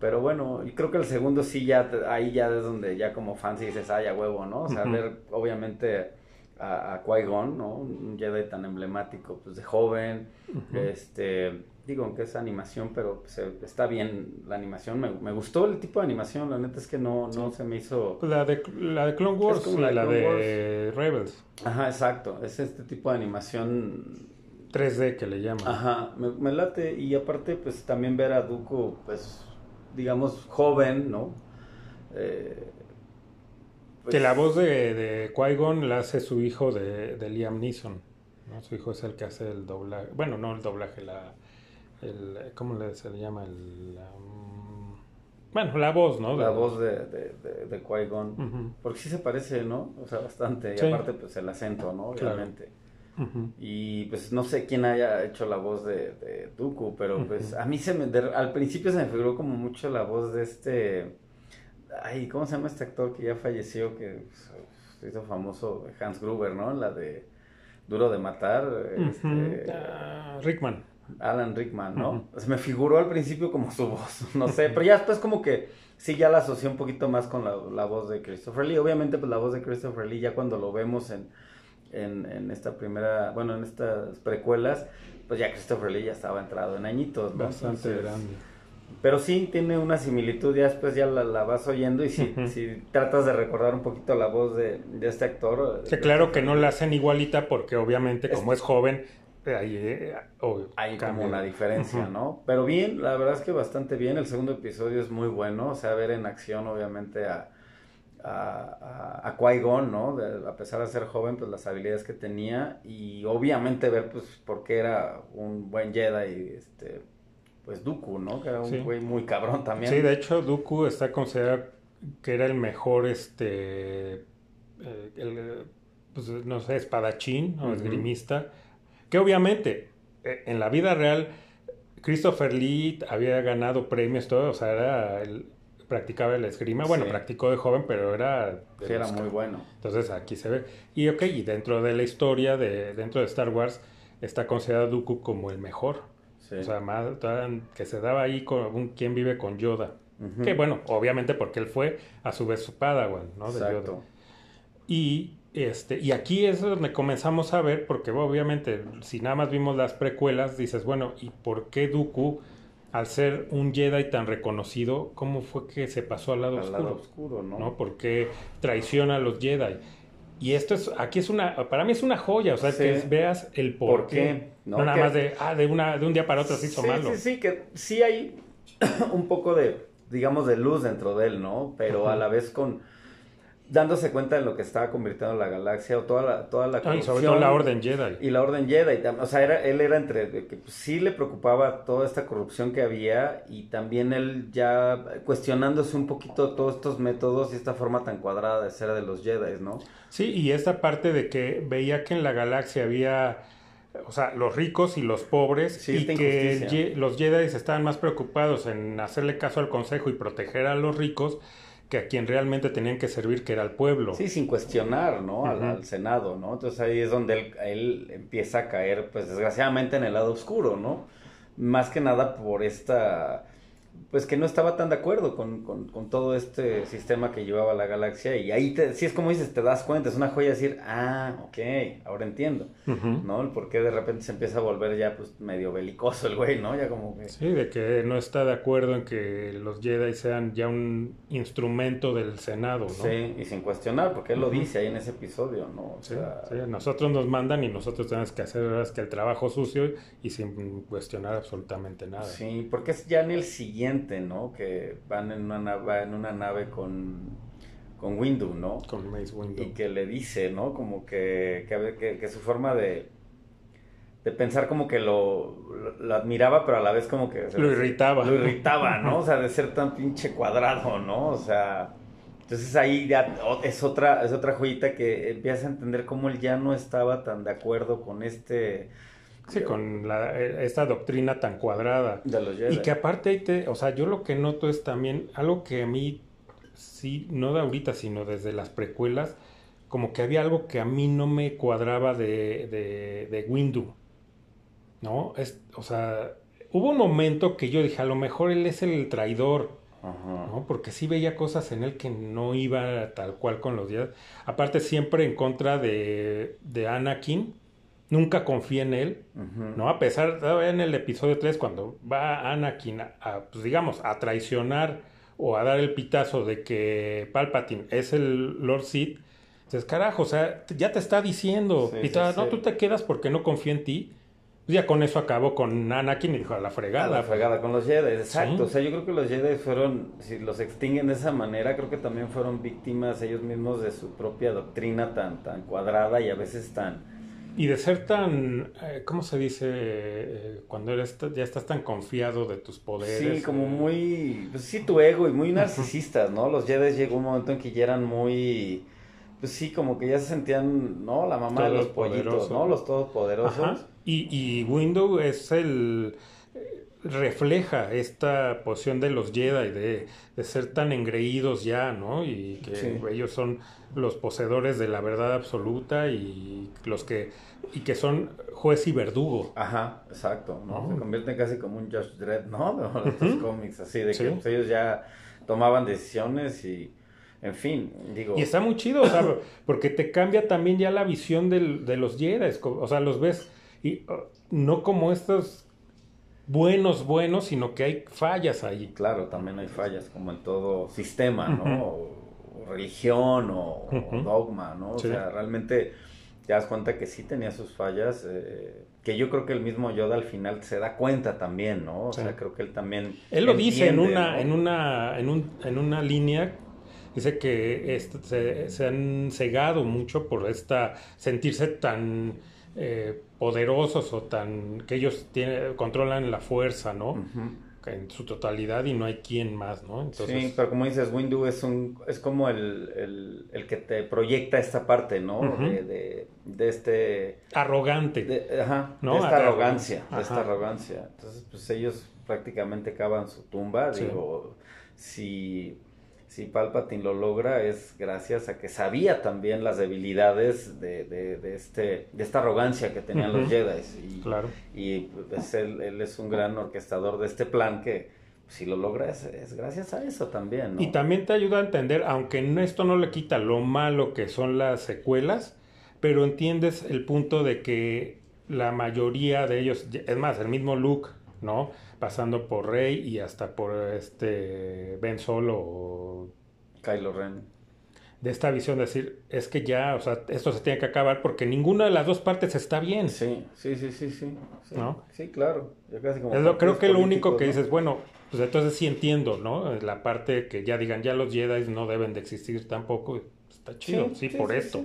Pero bueno, creo que el segundo sí ya, ahí ya es donde ya como fan sí dices, ay, a huevo, ¿no? O sea, ver obviamente a, a Qui-Gon, ¿no? Un Jedi tan emblemático, pues de joven, este, digo, aunque es animación, pero pues, eh, está bien la animación, me, me, gustó el tipo de animación, la neta es que no, no se me hizo... Pues la de, la de Clone Wars, la, la de Rebels. Ajá, exacto, es este tipo de animación 3D que le llaman. Ajá, me, me, late y aparte pues también ver a Dooku pues digamos joven, ¿no? Eh, que la voz de, de Qui-Gon la hace su hijo de, de Liam Neeson. ¿no? Su hijo es el que hace el doblaje. Bueno, no el doblaje, la. El, ¿Cómo le, se le llama? El, um, bueno, la voz, ¿no? La voz de, de, de, de Qui-Gon. Porque sí se parece, ¿no? O sea, bastante. Y aparte, pues el acento, ¿no? Obviamente. Y pues no sé quién haya hecho la voz de, de Dooku, pero pues a mí se me. al principio se me figuró como mucho la voz de este Ay, ¿cómo se llama este actor que ya falleció? Que se hizo famoso, Hans Gruber, ¿no? La de Duro de Matar. este, ah, Rickman. Alan Rickman, ¿no? Se me figuró al principio como su voz, no sé, pero ya después como que sí ya la asocié un poquito más con la, voz de Christopher Lee. Obviamente, pues la voz de Christopher Lee ya cuando lo vemos en, en, en esta primera, bueno, en estas precuelas, pues ya Christopher Lee ya estaba entrado en añitos, ¿no? Bastante grande. Pero sí tiene una similitud, ya después ya la, vas oyendo y si, si, tratas de recordar un poquito la voz de, este actor. Que claro que no la hacen igualita porque obviamente como es joven, ahí eh, hay como una diferencia, ¿no? Pero bien, la verdad es que bastante bien, el segundo episodio es muy bueno, o sea, ver en acción obviamente a, a, a, Qui-Gon, ¿no? a pesar de ser joven, pues las habilidades que tenía y obviamente ver pues por qué era un buen Jedi, este pues Dooku, ¿no? Que era un güey muy cabrón también. Sí, de hecho Dooku está considerado que era el mejor, este, eh, el, pues, no sé, espadachín o esgrimista, que obviamente eh, en la vida real Christopher Lee había ganado premios, todo, o sea, era el, practicaba el esgrima. Bueno, Sí. practicó de joven, pero era... Sí, era muy bueno. Entonces aquí se ve. Y ok, y dentro de la historia, de, dentro de Star Wars, está considerado Dooku como el mejor. Sí. O sea, más que se daba ahí con un quien vive con Yoda. Que bueno, obviamente porque él fue a su vez su Padawan, ¿no? De Yoda. Exacto. Y, este, y aquí es donde comenzamos a ver, porque obviamente si nada más vimos las precuelas, dices, bueno, ¿y por qué Dooku, al ser un Jedi tan reconocido, cómo fue que se pasó al lado Al oscuro? lado oscuro, ¿no? ¿no? ¿Por qué traiciona a los Jedi? Y esto es, aquí es una, para mí es una joya, o sea, Sí. que veas el por, ¿Por qué. qué? No, ¿No? nada Que- más de, ah, de, una, de un día para otro se hizo sí, malo. Sí, sí, que sí hay un poco de, digamos, de luz dentro de él, ¿no? Pero a la vez con dándose cuenta de lo que estaba convirtiendo la galaxia o toda la, toda la Ah, y sobre todo la Orden Jedi. y la Orden Jedi. O sea, era, él era entre que pues, sí le preocupaba toda esta corrupción que había y también él ya cuestionándose un poquito todos estos métodos y esta forma tan cuadrada de ser de los Jedi, ¿no? Sí, y esta parte de que veía que en la galaxia había, o sea, los ricos y los pobres, Sí, y que los Jedi estaban más preocupados en hacerle caso al consejo y proteger a los ricos que a quien realmente tenían que servir, que era el pueblo. Sí, sin cuestionar, ¿no? Al, al Senado, ¿no? Entonces ahí es donde él, él empieza a caer, pues desgraciadamente en el lado oscuro, ¿no? Más que nada por esta, pues que no estaba tan de acuerdo con, con, con todo este sistema que llevaba la galaxia y ahí te, sí es como dices, te das cuenta, es una joya decir, ah, ok, ahora entiendo. ¿no? El por qué de repente se empieza a volver ya pues medio belicoso el güey, ¿no? Ya como que... Sí, de que no está de acuerdo en que los Jedi sean ya un instrumento del Senado, ¿no? Sí, y sin cuestionar, porque él lo dice ahí en ese episodio, ¿no? O Sí, sea, sí, nosotros nos mandan y nosotros tenemos que hacer que el trabajo sucio y sin cuestionar absolutamente nada. Sí, porque es ya en el siguiente, ¿no? Que van en una nave, en una nave con, con Windu, ¿no? Con Mace Windu. Y que le dice, ¿no? Como que, que, que- que su forma de, de pensar como que lo, lo, lo admiraba, pero a la vez como que... Lo irritaba. Lo irritaba, ¿no? O sea, de ser tan pinche cuadrado, ¿no? O sea... Entonces ahí ya es otra, es otra joyita que empiezas a entender cómo él ya no estaba tan de acuerdo con este... Sí, con la- eh, esta doctrina tan cuadrada. De los Jedi. Y que aparte, te, o sea, yo lo que noto es también algo que a mí, sí, no de ahorita, sino desde las precuelas, como que había algo que a mí no me cuadraba de, de, de Windu. ¿No? Es, o sea, hubo un momento que yo dije, a lo mejor él es el traidor. Ajá. ¿no? Porque sí veía cosas en él que no iba tal cual con los días. Aparte, siempre en contra de, de Anakin. Nunca confía en él. ¿no? A pesar, en el episodio 3, cuando va Anakin a, a, pues digamos, a traicionar o a dar el pitazo de que Palpatine es el Lord Sith, dices, carajo, o sea, ya te está diciendo, Sí, y sí, ta- no, sí. tú te quedas porque no confía en ti. Pues ya con eso acabó con Anakin y dijo, a la A fregada. la pues. fregada con los Jedi, exacto. O sea, yo creo que los Jedi fueron, si los extinguen de esa manera, creo que también fueron víctimas ellos mismos de su propia doctrina tan, tan cuadrada y a veces tan... Y de ser tan, eh, ¿cómo se dice? eh, cuando eres, ya estás tan confiado de tus poderes. Sí, como muy, pues sí, tu ego y muy narcisistas, ¿no? Los Jedi llegó un momento en que ya eran muy, pues sí, como que ya se sentían, ¿no? La mamá de los pollitos. ¿no? Los todopoderosos. Ajá. Y, y Windows es el refleja esta posición de los Jedi de, de ser tan engreídos ya, ¿no? Y que Sí. ellos son los poseedores de la verdad absoluta y los que y que son juez y verdugo. Ajá, exacto, ¿no? Oh. Se convierten casi como un Josh Dredd, ¿no? De estos Ujú. cómics, así, de Sí. que pues, ellos ya tomaban decisiones y, en fin, digo... Y está muy chido, o sea, porque te cambia también ya la visión del- de los Jedi, o sea, los ves y uh, no como estos buenos buenos, sino que hay fallas ahí. Claro, también hay fallas, como en todo sistema, ¿no? O, o religión, o, dogma, ¿no? O sea, realmente te das cuenta que sí tenía sus fallas, eh, que yo creo que el mismo Yoda al final se da cuenta también, ¿no? O Sí. sea, creo que él también... Él lo dice en una, ¿no? en una, en un, en una línea, dice que est- se, se han cegado mucho por esta sentirse tan eh, poderosos o tan que ellos tienen, controlan la fuerza, ¿no? Ujú. en su totalidad y no hay quien más, ¿no? Entonces... Sí, pero como dices, Windu es un es como el, que te proyecta esta parte, ¿no? de, de, este... Arrogante. ajá, ¿no? de esta arrogancia, de esta arrogancia. Entonces, pues ellos prácticamente cavan su tumba, digo, si si Palpatine lo logra es gracias a que sabía también las debilidades de, de, este, de esta arrogancia que tenían los Jedi. Y, claro. y pues él, él, es un gran orquestador de este plan que si lo logra es, gracias a eso también. Y también te ayuda a entender, aunque esto no le quita lo malo que son las secuelas, pero entiendes el punto de que la mayoría de ellos, es más, el mismo Luke, ¿no? pasando por Rey y hasta por este Ben Solo o Kylo Ren. De esta visión de decir, es que ya, o sea, esto se tiene que acabar porque ninguna de las dos partes está bien. Sí, sí, sí, sí, sí. Sí, claro. creo que lo único que dices, bueno, pues entonces sí entiendo, ¿no? La parte que ya digan, ya los Jedi no deben de existir tampoco, está chido, sí, por esto.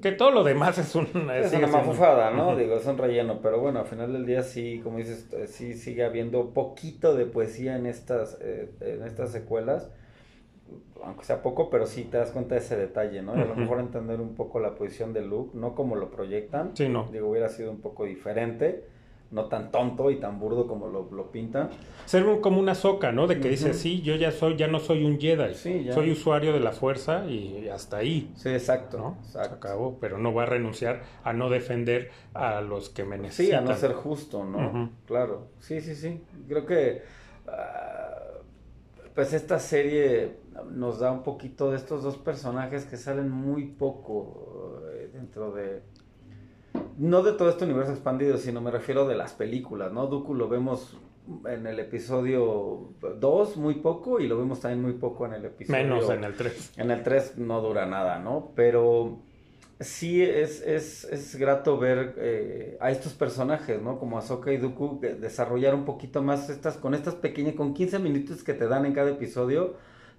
Que todo lo demás es, una es una mafufada, ¿no? Digo, es un relleno, pero bueno, al final del día sí, como dices, eh, sí sigue habiendo poquito de poesía en estas, eh, en estas secuelas, aunque sea poco, pero sí te das cuenta de ese detalle, ¿no? Y a lo mejor entender un poco la posición de Luke, no como lo proyectan, sí, no. digo, hubiera sido un poco diferente, no tan tonto y tan burdo como lo, lo pintan. Ser como una soca, ¿no? De que dice, sí, yo ya soy, ya no soy un Jedi, soy usuario de la fuerza y hasta ahí. Sí, exacto. ¿no? acabó, pero no va a renunciar a no defender a los que me necesitan. Sí, a no ser justo, ¿no? Claro, sí, sí, sí. Creo que, ah, pues esta serie nos da un poquito de estos dos personajes que salen muy poco eh, dentro de no de todo este universo expandido, sino me refiero de las películas, ¿no? Dooku lo vemos en el episodio 2 muy poco y lo vemos también muy poco en el episodio... Menos en el 3. En el 3 no dura nada, ¿no? Pero sí es, es, es grato ver eh, a estos personajes, ¿no? Como Ahsoka y Dooku, desarrollar un poquito más estas, con estas pequeñas, con 15 minutos que te dan en cada episodio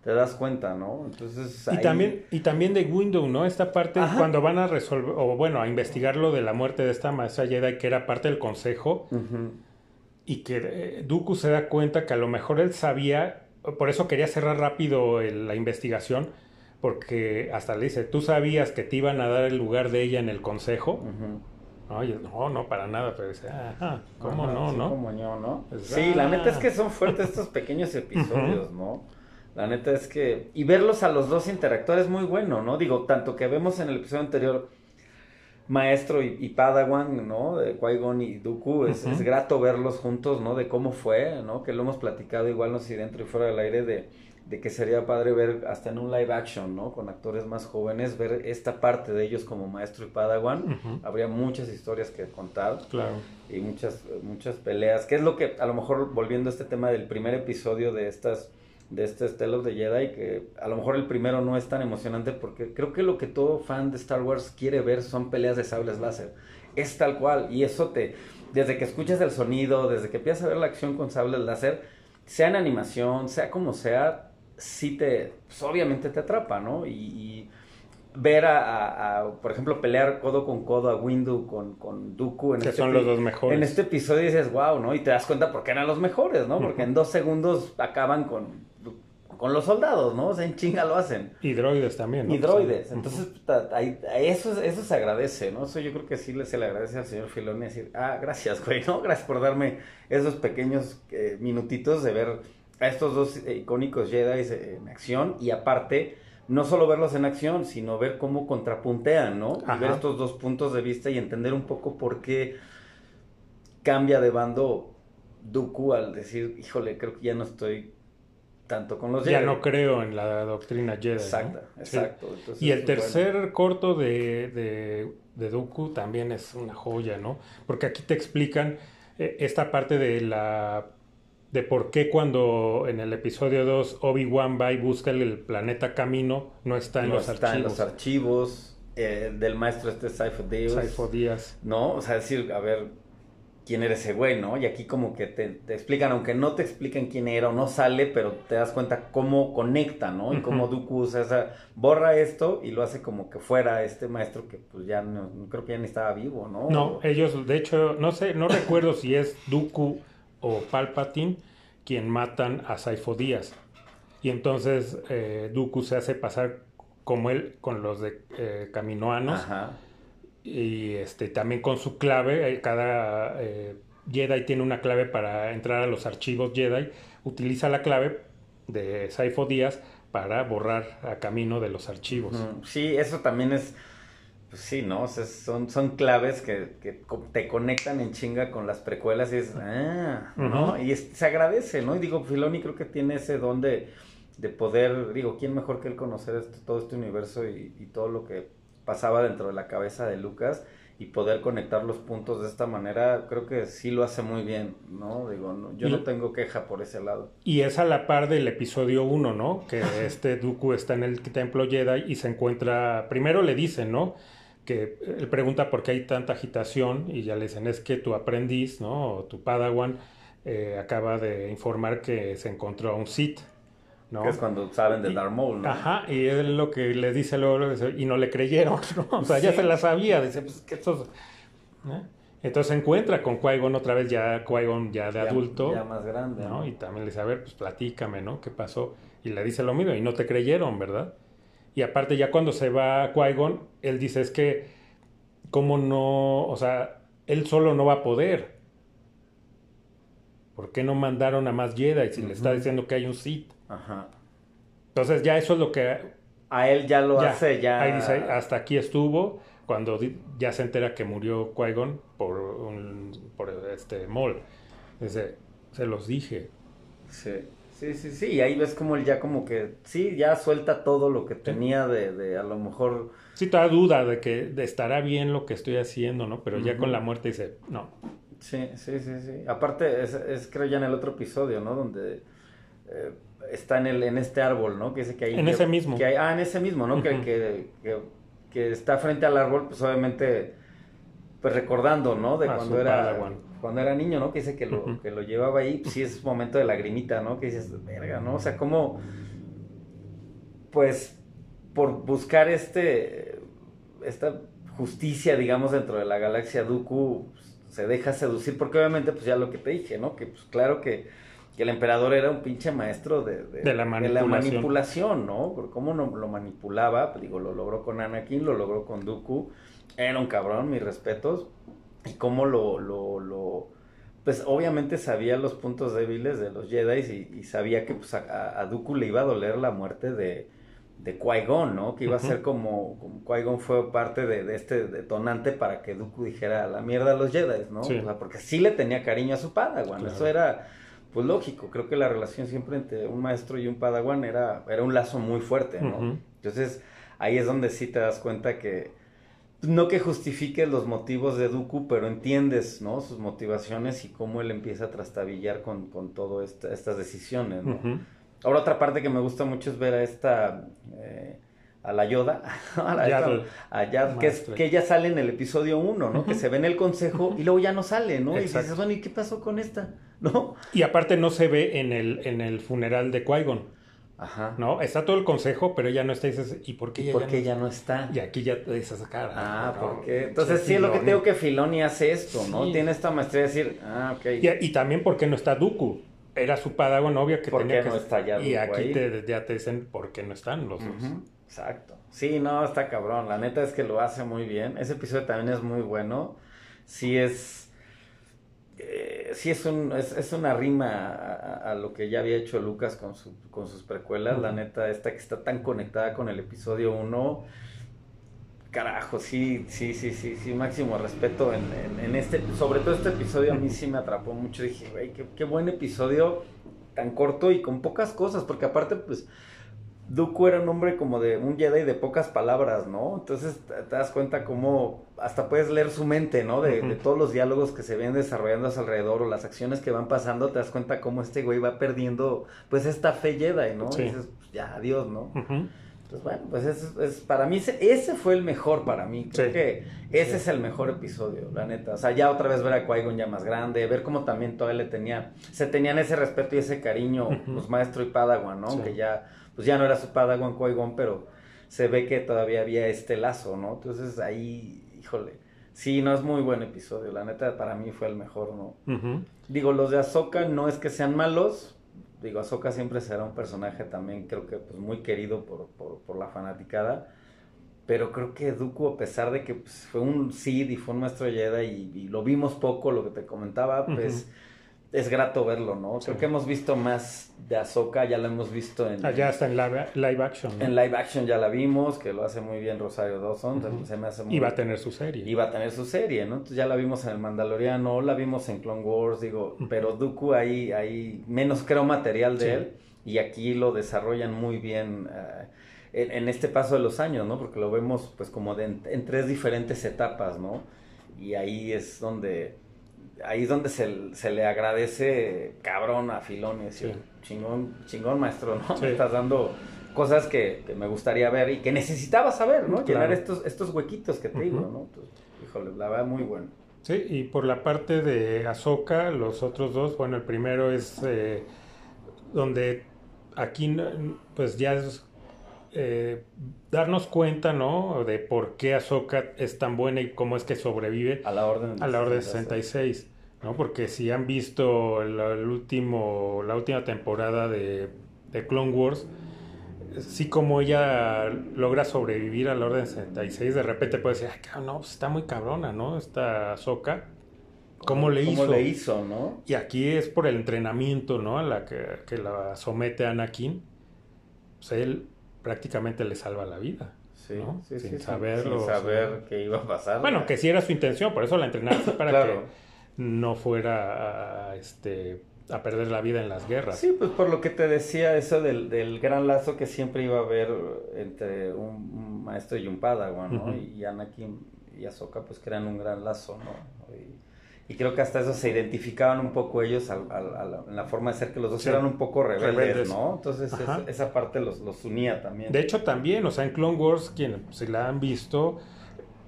te das cuenta, ¿no? Entonces y también y también de Window, ¿no? Esta parte cuando van a resolver o bueno a investigar lo de la muerte de esta maestra Jedi que era parte del consejo y que eh, Dooku se da cuenta que a lo mejor él sabía, por eso quería cerrar rápido la investigación porque hasta le dice, tú sabías que te iban a dar el lugar de ella en el consejo. no, no, para nada, pero dice, ah, ¿cómo no, no? Como yo, ¿no? Pues, sí, la neta es ah". que son fuertes estos pequeños episodios, ¿no? La neta es que. Y verlos a los dos interactuar es muy bueno, ¿no? Digo, tanto que vemos en el episodio anterior Maestro y, Padawan, ¿no? De Qui-Gon y Dooku. Es, es, grato verlos juntos, ¿no? De cómo fue, ¿no? Que lo hemos platicado igual, no sé, dentro y fuera del aire, de, de que sería padre ver hasta en un live action, ¿no? Con actores más jóvenes, ver esta parte de ellos como Maestro y Padawan. Habría muchas historias que contar. Claro. Y muchas, muchas peleas. Que es lo que, a lo mejor, volviendo a este tema del primer episodio de estas de este Stella de Jedi, que a lo mejor el primero no es tan emocionante porque creo que lo que todo fan de Star Wars quiere ver son peleas de sables láser. Es tal cual, y eso te, desde que escuchas el sonido, desde que empiezas a ver la acción con sables láser, sea en animación, sea como sea, sí te, pues, obviamente te atrapa, ¿no? Y, ver a, por ejemplo, pelear codo con codo a Windu con, con Dooku en que este son los dos mejores. En este episodio dices, wow, ¿no? Y te das cuenta por qué eran los mejores, ¿no? Porque en dos segundos acaban con con los soldados, ¿no? O sea, en chinga lo hacen. Y droides también, ¿no? Y droides. Entonces, eso, eso se agradece, ¿no? Eso yo creo que sí se le agradece al señor Filoni decir, ah, gracias, güey, ¿no? Gracias por darme esos pequeños eh, minutitos de ver a estos dos icónicos Jedi en acción y aparte, no solo verlos en acción, sino ver cómo contrapuntean, ¿no? Y ver estos dos puntos de vista y entender un poco por qué cambia de bando Dooku al decir, híjole, creo que ya no estoy tanto con los Ya no creo en la doctrina Jedi. Exacto, exacto. y el tercer corto de, de, de, Dooku también es una joya, ¿no? Porque aquí te explican eh, esta parte de la de por qué cuando en el episodio 2 Obi-Wan va y busca el, planeta Camino no está en los está archivos. en los archivos eh, del maestro este Saifo Díaz. Díaz. No, o sea, decir, a ver, quién eres ese güey, ¿no? Y aquí como que te, explican, aunque no te explican quién era o no sale, pero te das cuenta cómo conecta, ¿no? Y cómo Dooku, o sea, borra esto y lo hace como que fuera este maestro que pues ya no, creo que ya ni estaba vivo, ¿no? No, ellos, de hecho, no sé, no recuerdo si es Dooku o Palpatine quien matan a Saifo Díaz. Y entonces eh, Dooku se hace pasar como él con los de eh, Caminoanos. Ajá. Y este, también con su clave, eh, cada eh, Jedi tiene una clave para entrar a los archivos Jedi. Utiliza la clave de Saifo Díaz para borrar a camino de los archivos. Sí, eso también es, pues sí, ¿no? O sea, son, son claves que, te conectan en chinga con las precuelas y es, ah, ¿no? Y es- se agradece, ¿no? Y digo, Filoni creo que tiene ese don de, de poder, digo, ¿quién mejor que él conocer esto- todo este universo y, y todo lo que pasaba dentro de la cabeza de Lucas y poder conectar los puntos de esta manera? Creo que sí lo hace muy bien, ¿no? Digo, no- yo Y- no tengo queja por ese lado. Y es a la par del episodio 1, ¿no? Que este Dooku está en el templo Jedi y se encuentra. Primero le dicen, ¿no? Que él pregunta por qué hay tanta agitación y ya le dicen, es que tu aprendiz, ¿no? O tu Padawan eh, acaba de informar que se encontró a un Sith, ¿no? Que es cuando saben de Darth Maul, ¿no? Ajá, y él lo que le dice luego, y no le creyeron, ¿no? O sea, ya se la sabía, dice, pues que estos... ¿no? Entonces se encuentra con Qui-Gon otra vez, ya Qui-Gon ya de Ya- adulto. Ya más grande, ¿no? ¿no? Y también le dice, a ver, pues platícame, ¿no? ¿Qué pasó? Y le dice lo mismo, y no te creyeron, ¿verdad? Y aparte ya cuando se va Qui-Gon, él dice, es que, ¿cómo no? O sea, él solo no va a poder. ¿Por qué no mandaron a más Jedi si le está diciendo que hay un Sith? Ajá. Entonces ya eso es lo que... A él ya lo ya, hace, ya. Ahí dice, hasta aquí estuvo, cuando ya se entera que murió Qui-Gon por, un, por este Maul. Dice, se los dije. Sí, sí, sí, sí. Y ahí ves como él ya como que, sí, ya suelta todo lo que tenía de, de a lo mejor. Sí, toda duda de que de estará bien lo que estoy haciendo, ¿no? Pero ya con la muerte dice, no. Sí, sí, sí, sí. Aparte, es, es creo ya en el otro episodio, ¿no? Donde eh, está en el, en este árbol, ¿no? Que dice que hay. En que- ese mismo. que hay- ah, en ese mismo, ¿no? que, Ujú. que, que, que está frente al árbol, pues obviamente, pues recordando, ¿no? De cuando era. Padawan. Cuando era niño, ¿no? Que dice que lo, que lo llevaba ahí, pues sí es momento de lagrimita, ¿no? Que dices, verga, ¿no? O sea, como, pues, por buscar este, esta justicia, digamos, dentro de la galaxia Dooku, pues, se deja seducir, porque obviamente, pues ya lo que te dije, ¿no? Que pues claro que, que el emperador era un pinche maestro de, De la manipulación. manipulación, ¿no? Por cómo no, lo manipulaba, pues, digo, lo logró con Anakin, lo logró con Dooku, era un cabrón, mis respetos, y cómo lo, lo, lo pues obviamente sabía los puntos débiles de los Jedi y, y sabía que pues, a, a Dooku le iba a doler la muerte de, de Qui-Gon, ¿no? Que iba a ser como, como Qui-Gon fue parte de, de este detonante para que Dooku dijera "A la mierda a los Jedi, ¿no? Sí. O sea, porque sí le tenía cariño a su Padawan, Claro. eso era pues lógico, creo que la relación siempre entre un maestro y un Padawan era, era un lazo muy fuerte, ¿no? Entonces ahí es donde sí te das cuenta que no que justifiques los motivos de Dooku, pero entiendes, ¿no? Sus motivaciones y cómo él empieza a trastabillar con, con todas estas decisiones, ¿no? Ahora otra parte que me gusta mucho es ver a esta, eh, a la Yoda, a, la, a Yaddle, que, es, que ella sale en el episodio 1, ¿no? Que se ve en el consejo y luego ya no sale, ¿no? Y dices, bueno, ¿y qué pasó con esta? ¿No? Y aparte no se ve en el, en el funeral de Qui-Gon, Ajá. ¿no? Está todo el consejo, pero ella no está y dices, ¿y por qué ¿Y ella por ya qué no ya no está? Y aquí ya esa cara. Ah, ¿no? porque entonces Sí, es lo que tengo que Filoni hace esto, ¿no? Sí. Tiene esta maestría de decir, ah, ok. Y, y también porque no está Dooku. Era su Padawan obvio que ¿Por tenía qué que no está ya Y aquí ahí? te, ya te dicen por qué no están los dos. Exacto. Sí, no, está cabrón. La neta es que lo hace muy bien. Ese episodio también es muy bueno. Sí es. eh, sí es, un, es, es una rima a, lo que ya había hecho Lucas con, su, con sus precuelas. La neta, esta que está tan conectada con el episodio 1. Carajo, sí, sí, sí, sí, sí, máximo respeto en, en- en este, sobre todo este episodio a mí sí me atrapó mucho, dije, güey, qué, qué buen episodio, tan corto y con pocas cosas, porque aparte, pues, Dooku era un hombre como de un Jedi de pocas palabras, ¿no? Entonces te, te das cuenta cómo hasta puedes leer su mente, ¿no? De, todos los diálogos que se ven desarrollando a su alrededor o las acciones que van pasando, te das cuenta cómo este güey va perdiendo, pues, esta fe Jedi, ¿no? Sí. Y dices, pues, ya, adiós, ¿no? Ujú. Pues bueno, pues es, es- para mí ese, ese fue el mejor para mí. Creo Sí. que ese Sí. es el mejor episodio, la neta. O sea, ya otra vez ver a Qui-Gon ya más grande, ver cómo también todavía le tenía, se tenían ese respeto y ese cariño, Ujú. pues maestro y Padawan, ¿no? Sí. Que ya, pues ya no era su Padawan Qui-Gon, pero se ve que todavía había este lazo, ¿no? Entonces ahí, híjole, sí, no es muy buen episodio, la neta para mí fue el mejor, ¿no? Ujú. Digo, los de Ahsoka no es que sean malos, digo, Ahsoka siempre será un personaje también, creo que pues muy querido por, por, por la fanaticada. Pero creo que Dooku, a pesar de que pues, fue un Sith y fue un maestro Jedi y, y lo vimos poco, lo que te comentaba, pues es grato verlo, ¿no? Creo que hemos visto más de Ahsoka, ya la hemos visto en... Allá está en live, live action. ¿no? En live action ya la vimos, que lo hace muy bien Rosario Dawson, Ujú. se me hace muy... Y va a tener su serie. Iba a tener su serie, ¿no? Entonces ya la vimos en El Mandaloriano, la vimos en Clone Wars, digo, pero Dooku ahí, ahí menos creo material de Sí. él y aquí lo desarrollan muy bien eh, en, en este paso de los años, ¿no? Porque lo vemos pues como de en, en tres diferentes etapas, ¿no? Y ahí es donde ahí es donde se, se le agradece cabrón a Filoni, decir, Sí. chingón, chingón maestro, ¿no? Sí. Me estás dando cosas que, que me gustaría ver y que necesitaba saber, ¿no? Claro. Llenar estos, estos huequitos que te digo, Ujú. ¿no? Entonces, híjole, la verdad muy bueno. Sí, y por la parte de Ahsoka, los otros dos, bueno, el primero es eh, donde aquí pues ya es eh, darnos cuenta, ¿no? De por qué Ahsoka es tan buena y cómo es que sobrevive A la orden. a la Orden 66, ¿no? Porque si han visto el, el último, la última temporada de, de Clone Wars, sí como ella logra sobrevivir a la Orden 66, de repente puede decir, ay, cabrón, no, pues está muy cabrona, ¿no? Esta Ahsoka, ¿cómo le hizo? ¿Cómo le hizo, no? Y aquí es por el entrenamiento, ¿no? A la que, que la somete Anakin, pues él prácticamente le salva la vida. Sí, ¿no? sí, Sin sí, saberlo, Sin saber qué iba a pasar. Bueno, que sí era su intención, por eso la entrenaste para Claro. que no fuera a, este, a perder la vida en las guerras. Sí, pues por lo que te decía, eso del, del gran lazo que siempre iba a haber entre un, un maestro y un padawan, ¿no? Y Anakin y Ahsoka pues crean un gran lazo, ¿no? Y, y creo que hasta eso se identificaban un poco ellos al- en la forma de ser que los dos Sí. eran un poco rebeldes, Rebeldes. ¿no? Entonces esa parte los, los unía también. De hecho, también, o sea, en Clone Wars, quien si la han visto,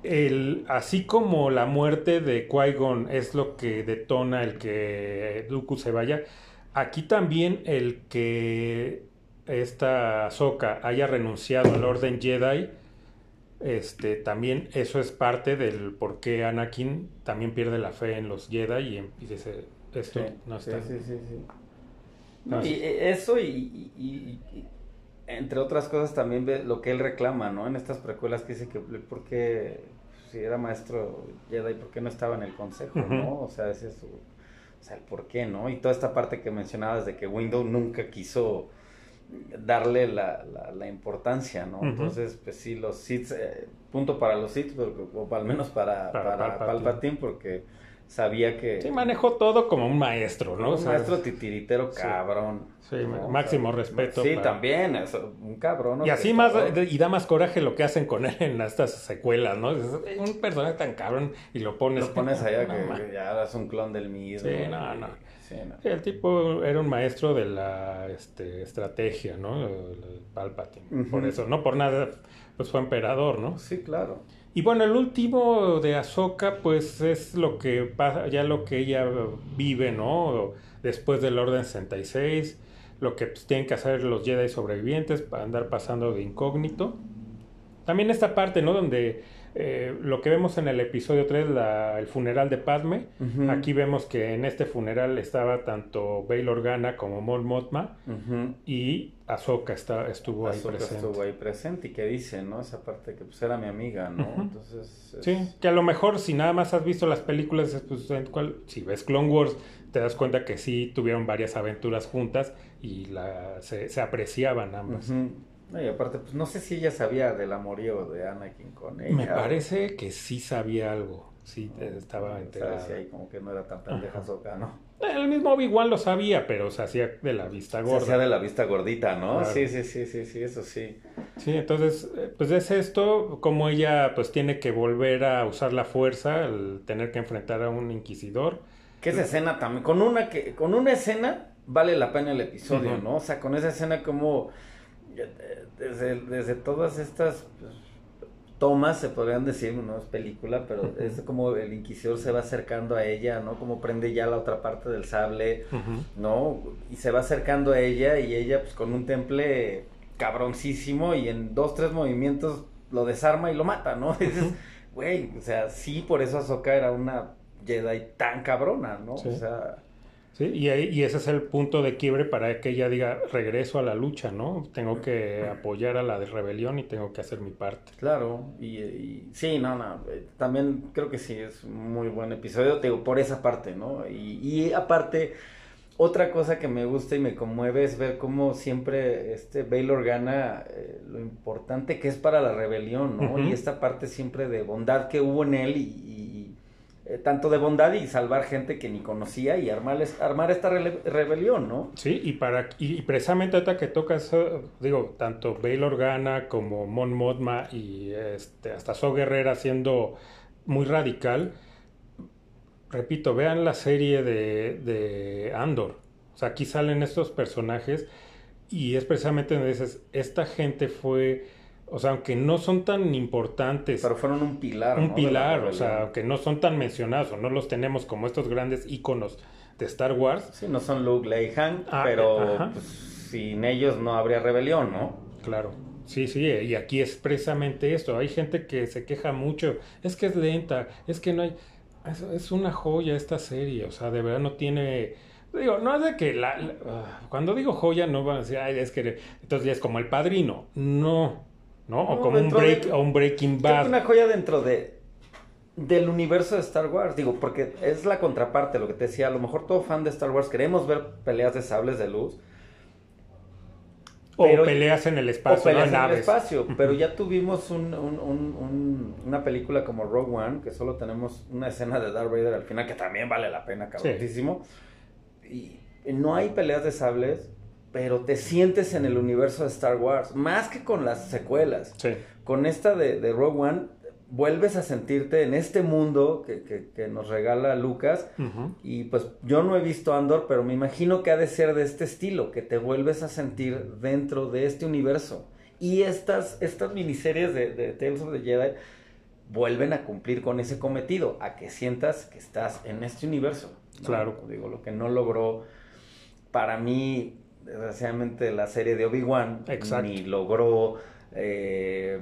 el, así como la muerte de Qui-Gon es lo que detona el que Dooku se vaya, aquí también el que esta Ahsoka haya renunciado al Orden Jedi, este, también eso es parte del por qué Anakin también pierde la fe en los Jedi y, em- y dice, esto Sí, no está... sí, sí, sí. No, y eh, eso y, y- entre otras cosas también ve lo que él reclama, ¿no? En estas precuelas que dice que por qué si era maestro Jedi, ¿por qué no estaba en el consejo, no? O sea, ese es su, o sea, el por qué, ¿no? Y toda esta parte que mencionabas de que Windows nunca quiso darle la, la, la importancia, ¿no? Entonces, pues sí, los Sith, eh, punto para los Sith, pero- o al menos para, Para para, Palpatine. Palpatine, porque sabía que... Sí, manejó todo como un maestro, ¿no? O Un sea, maestro titiritero Sí. cabrón. Sí, ¿no? máximo respeto Sí, para- también, es un cabrón. ¿no? Y así Que más, todo- y da más coraje lo que hacen con él en estas secuelas, ¿no? Dices, "Eh, un personaje tan cabrón y lo pones. Lo pones allá que ma. ya es un clon del mismo. Sí, no, no. Sí, no. Sí, el tipo era un maestro de la este, estrategia, ¿no? El- el Palpatine. Por eso, no por nada, pues fue emperador, ¿no? Sí, claro. Y bueno, el último de Ahsoka, pues es lo que pasa, ya lo que ella vive, ¿no? Después del Orden 66, lo que pues, tienen que hacer los Jedi sobrevivientes para andar pasando de incógnito. También esta parte, ¿no? Donde eh, lo que vemos en el episodio 3, la- el funeral de Padme, aquí vemos que en este funeral estaba tanto Bail Organa como Mon Mothma Ujú. y Ahsoka está, estuvo ahí presente. estuvo ahí presente y que dice, ¿no? Esa parte que pues era mi amiga, ¿no? Entonces... es- Sí, que a lo mejor si nada más has visto las películas, pues, en cual- si ves Clone Wars, te das cuenta que sí tuvieron varias aventuras juntas y la, se, se apreciaban ambas. No, y aparte, pues no sé si ella sabía del amorío de Anakin con ella. Me parece que sí sabía algo, sí eh, estaba enterada. Si ahí como que no era tan pendeja. Ahsoka, ¿no? El mismo Obi-Wan lo sabía, pero se hacía de la vista Se gorda. hacía de la vista gordita, ¿no? Claro. Sí, sí, sí, sí, sí, eso sí. Sí, entonces, eh, pues es esto, como ella pues tiene que volver a usar la fuerza, el tener que enfrentar a un inquisidor. Que esa escena también, con una que, con una escena vale la pena el episodio. ¿no? O sea, con esa escena como eh, desde, desde todas estas pues, tomas, se podrían decir, no es película, pero es como el inquisidor se va acercando a ella, ¿no? Como prende ya la otra parte del sable. ¿no? Y se va acercando a ella y ella pues con un temple cabroncísimo y en dos, tres movimientos lo desarma y lo mata, ¿no? Dices, güey, o sea, sí, por eso Ahsoka era una Jedi tan cabrona, ¿no? Sí. O sea... Sí, y, ahí- y ese es el punto de quiebre para que ella diga, regreso a la lucha, ¿no? Tengo que apoyar a la de rebelión y tengo que hacer mi parte. Claro, y, y- sí, no, no, eh, también creo que sí, es un muy buen episodio, te digo, por esa parte, ¿no? Y, y aparte, otra cosa que me gusta y me conmueve es ver cómo siempre este Baylor gana eh, lo importante que es para la rebelión, ¿no? Y esta parte siempre de bondad que hubo en él y, eh, tanto de bondad y salvar gente que ni conocía y armar, esta rebelión, ¿no? Sí, y para y, y precisamente ahorita que tocas, eh, digo, tanto Bail Organa como Mon Mothma y este, hasta So Guerrera siendo muy radical, repito, vean la serie de, de Andor. O sea, aquí salen estos personajes y es precisamente donde dices, esta gente fue, o sea, aunque no son tan importantes, Pero fueron un pilar, un pilar, o sea, aunque no son tan mencionados o no los tenemos como estos grandes íconos de Star Wars, Sí, no son Luke, Leia y Han, Ah, pero ajá. pues, sin ellos no habría rebelión, ¿no? Claro, sí, sí, y aquí es precisamente esto. Hay gente que se queja mucho, es que es lenta, es que no hay... Es, es una joya esta serie, o sea, de verdad no tiene... Digo, no es de que la... la- ah, cuando digo joya no van a decir, ay, es que entonces ya es como el padrino. No, ¿no? O No, como un, break, de- o un Breaking Bad. una joya dentro de del universo de Star Wars, digo, porque es la contraparte, lo que te decía, a lo mejor todo fan de Star Wars queremos ver peleas de sables de luz O pero- peleas en el o espacio, peleas ¿no? en el espacio, pero ya tuvimos un- un- un- un- una película como Rogue One, que solo tenemos una escena de Darth Vader al final, que también vale la pena, cabronísimo, y no hay peleas de sables, pero te sientes en el universo de Star Wars, más que con las secuelas Sí, con esta de, de Rogue One, vuelves a sentirte en este mundo que, que- que nos regala Lucas. Y pues yo no he visto Andor, pero me imagino que ha de ser de este estilo, que te vuelves a sentir dentro de este universo. Y estas, estas miniseries de, de Tales of the Jedi vuelven a cumplir con ese cometido, a que sientas que estás en este universo. ¿no? Claro. Digo, lo que no logró para mí, desgraciadamente, la serie de Obi-Wan, ni logró eh,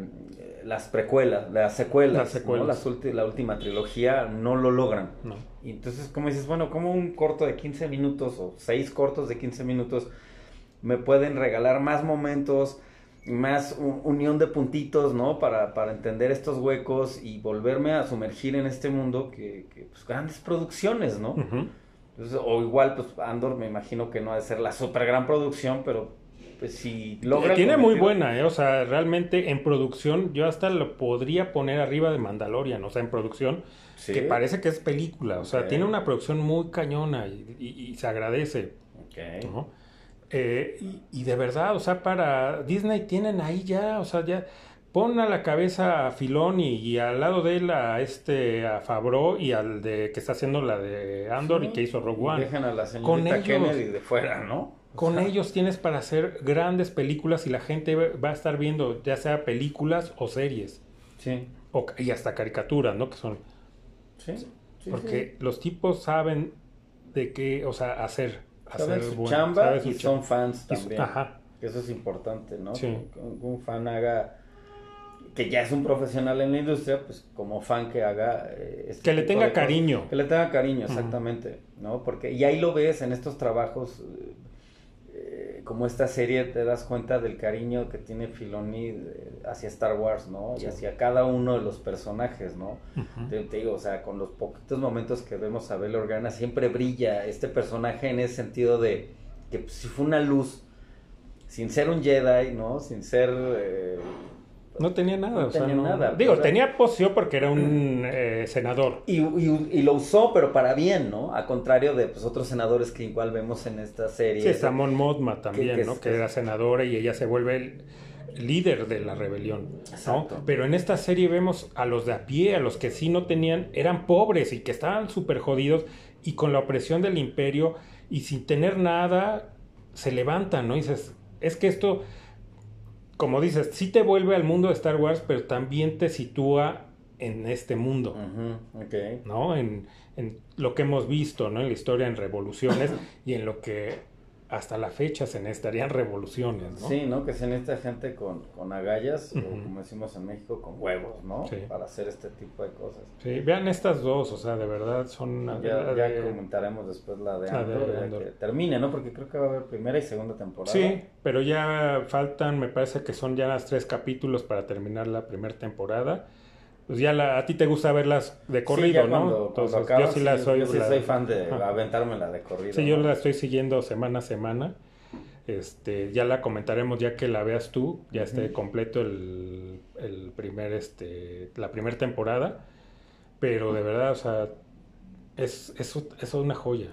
las precuelas, las secuelas, Las secuelas. ¿no? Las ulti- la última trilogía no lo logran. no. Y entonces, como dices, bueno, como un corto de 15 minutos o seis cortos de 15 minutos me pueden regalar más momentos, más unión de puntitos, ¿no? Para, para entender estos huecos y volverme a sumergir en este mundo que, que, pues, grandes producciones, ¿no? Entonces, o igual, pues Andor me imagino que no ha de ser la super gran producción, pero pues si logra... Tiene muy buena, ¿eh? O sea, realmente en producción yo hasta lo podría poner arriba de Mandalorian, o sea, en producción, Sí. que parece que es película, o sea, tiene una producción muy cañona y, y- y se agradece, Ok. ¿no? Eh, y, y de verdad, o sea, para Disney tienen ahí ya, o sea, ya pon a la cabeza a Filoni y al lado de él a este, a Favreau y al de que está haciendo la de Andor y que hizo Rogue One. Dejan a la Con señorita ellos. Kennedy de fuera, ¿no? O Con sea, ellos tienes para hacer grandes películas y la gente va a estar viendo ya sea películas o series Sí. o, y hasta caricaturas, ¿no? Que son Sí. sí, porque los tipos saben de qué, o sea, hacer. Saben hacer su buen- chamba saben su y chamba. son fans su- también. Ajá, Eso es importante, ¿no? Sí. Que un, un fan haga que ya es un profesional en la industria, pues como fan que haga eh, este que le tenga cosas. cariño. Que le tenga cariño, exactamente, ¿no? Porque y ahí lo ves en estos trabajos eh, eh, como esta serie te das cuenta del cariño que tiene Filoni de- hacia Star Wars, ¿no? Y hacia cada uno de los personajes, ¿no? Te, te digo, o sea, con los poquitos momentos que vemos a Bel Organa, siempre brilla este personaje en ese sentido de que pues, si fue una luz, sin ser un Jedi, ¿no? Sin ser... eh, No tenía nada, No o sea, tenía no- nada, Digo, tenía posición porque era un eh, senador. y, y- y lo usó, pero para bien, ¿no? A contrario de pues, otros senadores que igual vemos en esta serie. Sí, está Mon Mothma también, que ¿no? Que era senadora y ella se vuelve el líder de la rebelión, ¿no? Exacto. Pero en esta serie vemos a los de a pie, a los que sí no tenían, eran pobres y que estaban súper jodidos y con la opresión del imperio y sin tener nada se levantan, ¿no? Y dices, es que esto, como dices, sí te vuelve al mundo de Star Wars, pero también te sitúa en este mundo. Ujú, ok. ¿no? En, en lo que hemos visto, ¿no? En la historia, en revoluciones y en lo que hasta la fecha se necesitarían revoluciones, ¿no? Sí, ¿no? Que se necesita gente con, con agallas, o como decimos en México, con huevos, ¿no? Sí. Para hacer este tipo de cosas. Sí, vean estas dos, o sea, de verdad son... Ya, de- comentaremos después la de de Andor, ya Andor. que termine, ¿no? Porque creo que va a haber primera y segunda temporada. Sí, pero ya faltan, me parece que son ya las tres capítulos para terminar la primera temporada. Pues ya la, a ti te gusta verlas de Sí, corrido, ya ¿no? cuando, cuando Entonces acaban, yo sí la soy... yo sí la- soy fan de Ajá. aventármela de corrido. Sí, yo la estoy siguiendo semana a semana. Este, ya la comentaremos ya que la veas tú, ya esté completo el, el primer, este, la primera temporada. Pero de verdad, o sea, es, es, es una joya.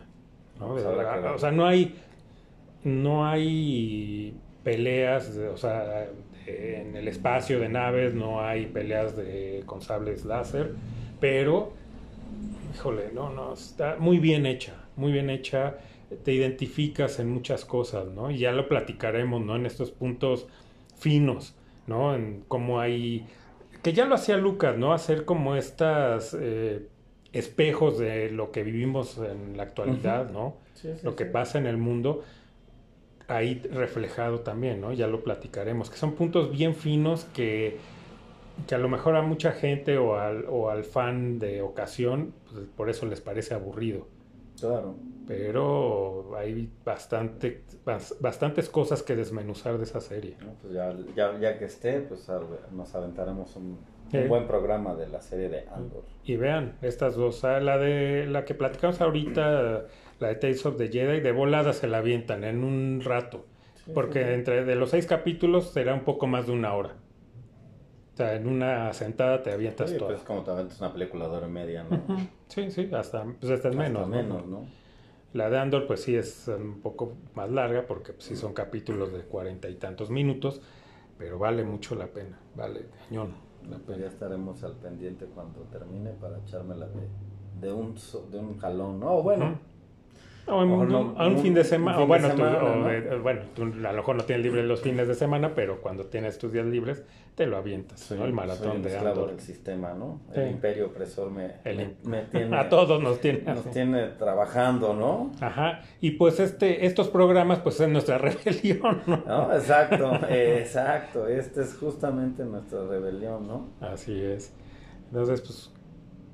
¿no? Pues verdad, que verla. o sea, no hay, no hay peleas, o sea, en el espacio de naves, no hay peleas de, con sables láser, pero híjole, no, no, está muy bien hecha, muy bien hecha, te identificas en muchas cosas, ¿no? Y ya lo platicaremos, ¿no? En estos puntos finos, ¿no? En cómo hay, que ya lo hacía Lucas, ¿no? Hacer como estas eh, espejos de lo que vivimos en la actualidad, ¿no? Sí, sí, Lo que sí. pasa en el mundo, ahí reflejado también, ¿no? Ya lo platicaremos, que son puntos bien finos que, que a lo mejor a mucha gente o al, o al fan de ocasión, pues, por eso les parece aburrido. Claro. Pero hay bastante, bas- bastantes cosas que desmenuzar de esa serie. ¿no? Pues ya, ya, ya que esté, pues nos aventaremos un, Sí. un buen programa de la serie de Andor. Y vean, estas dos, la de la que platicamos ahorita, la de Tales of the Jedi, de volada se la avientan en un rato. Sí, Porque sí, sí. entre de los seis capítulos será un poco más de una hora. O sea, en una sentada te avientas Oye, todo. pues como te aventas una película de hora y media, ¿no? Ujú. Sí, sí, hasta, pues hasta es menos. Hasta ¿no? menos, ¿no? La de Andor, pues sí es un poco más larga, porque pues, sí son capítulos de cuarenta y tantos minutos, pero vale mucho la pena, vale cañón la Pues ya pena. estaremos al pendiente cuando termine para echármela de, de, un, de un jalón, ¿no? O bueno, Ujú. O en O un, no, a un un- fin de semana, fin o bueno, de tú, semana, o, ¿no? eh, bueno, tú a lo mejor no tienes libre los fines de semana, pero cuando tienes tus días libres, te lo avientas, soy, ¿no? El soy maratón un de esclavo Andor. del sistema, ¿no? Sí. El imperio opresor me, El me, me tiene, A todos nos tiene nos tiene trabajando, ¿no? Ajá, y pues este, estos programas pues es nuestra rebelión, ¿no? Exacto, exacto. Esta es justamente nuestra rebelión, ¿no? Así es. Entonces, pues,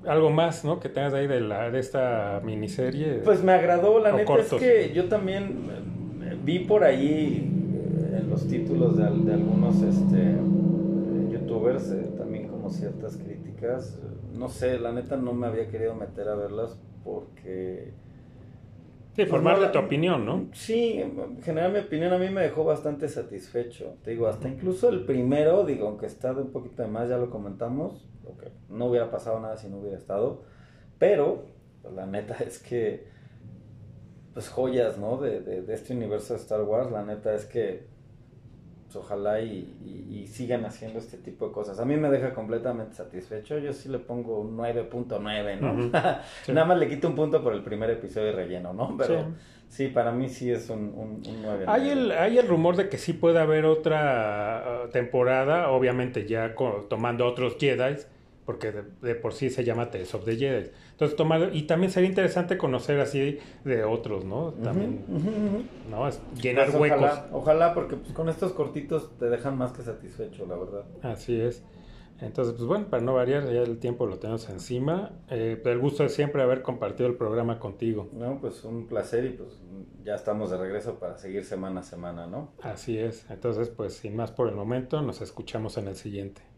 algo más, ¿no? Que tengas ahí de, la, de esta miniserie. Pues me agradó, la neta cortos. es que yo también eh, vi por ahí eh, en los títulos de, al- de algunos este, youtubers eh, también como ciertas críticas. No sé, la neta no me había querido meter a verlas porque... sí, formarle Pues no, tu opinión, ¿no? Sí, en general mi opinión a mí me dejó bastante satisfecho. Te digo, hasta incluso el primero, digo, aunque está de un poquito de más, ya lo comentamos, ok, no hubiera pasado nada si no hubiera estado, pero pues, la neta es que, pues joyas, ¿no? De, de, de este universo de Star Wars, la neta es que, pues, ojalá y, y- y sigan haciendo este tipo de cosas. A mí me deja completamente satisfecho, yo sí le pongo un 9.9, ¿no? Ujú. Sí. Nada más le quito un punto por el primer episodio de relleno, ¿no? Pero... Sí. Sí, para mí sí es un, un, un 9. Hay el, hay el rumor de que sí puede haber otra uh, temporada, obviamente ya co- tomando otros Jedi, porque de, de por sí se llama Tales of the Jedi. Entonces, tomar, y también sería interesante conocer así de otros, ¿no? También, ¿no? Es llenar Pues huecos. Ojalá, ojalá, porque pues, con estos cortitos te dejan más que satisfecho, la verdad. Así es. Entonces, pues bueno, para no variar, ya el tiempo lo tenemos encima. Eh, el gusto de siempre haber compartido el programa contigo. No, pues un placer y pues ya estamos de regreso para seguir semana a semana, ¿no? Así es. Entonces, pues sin más por el momento, nos escuchamos en el siguiente.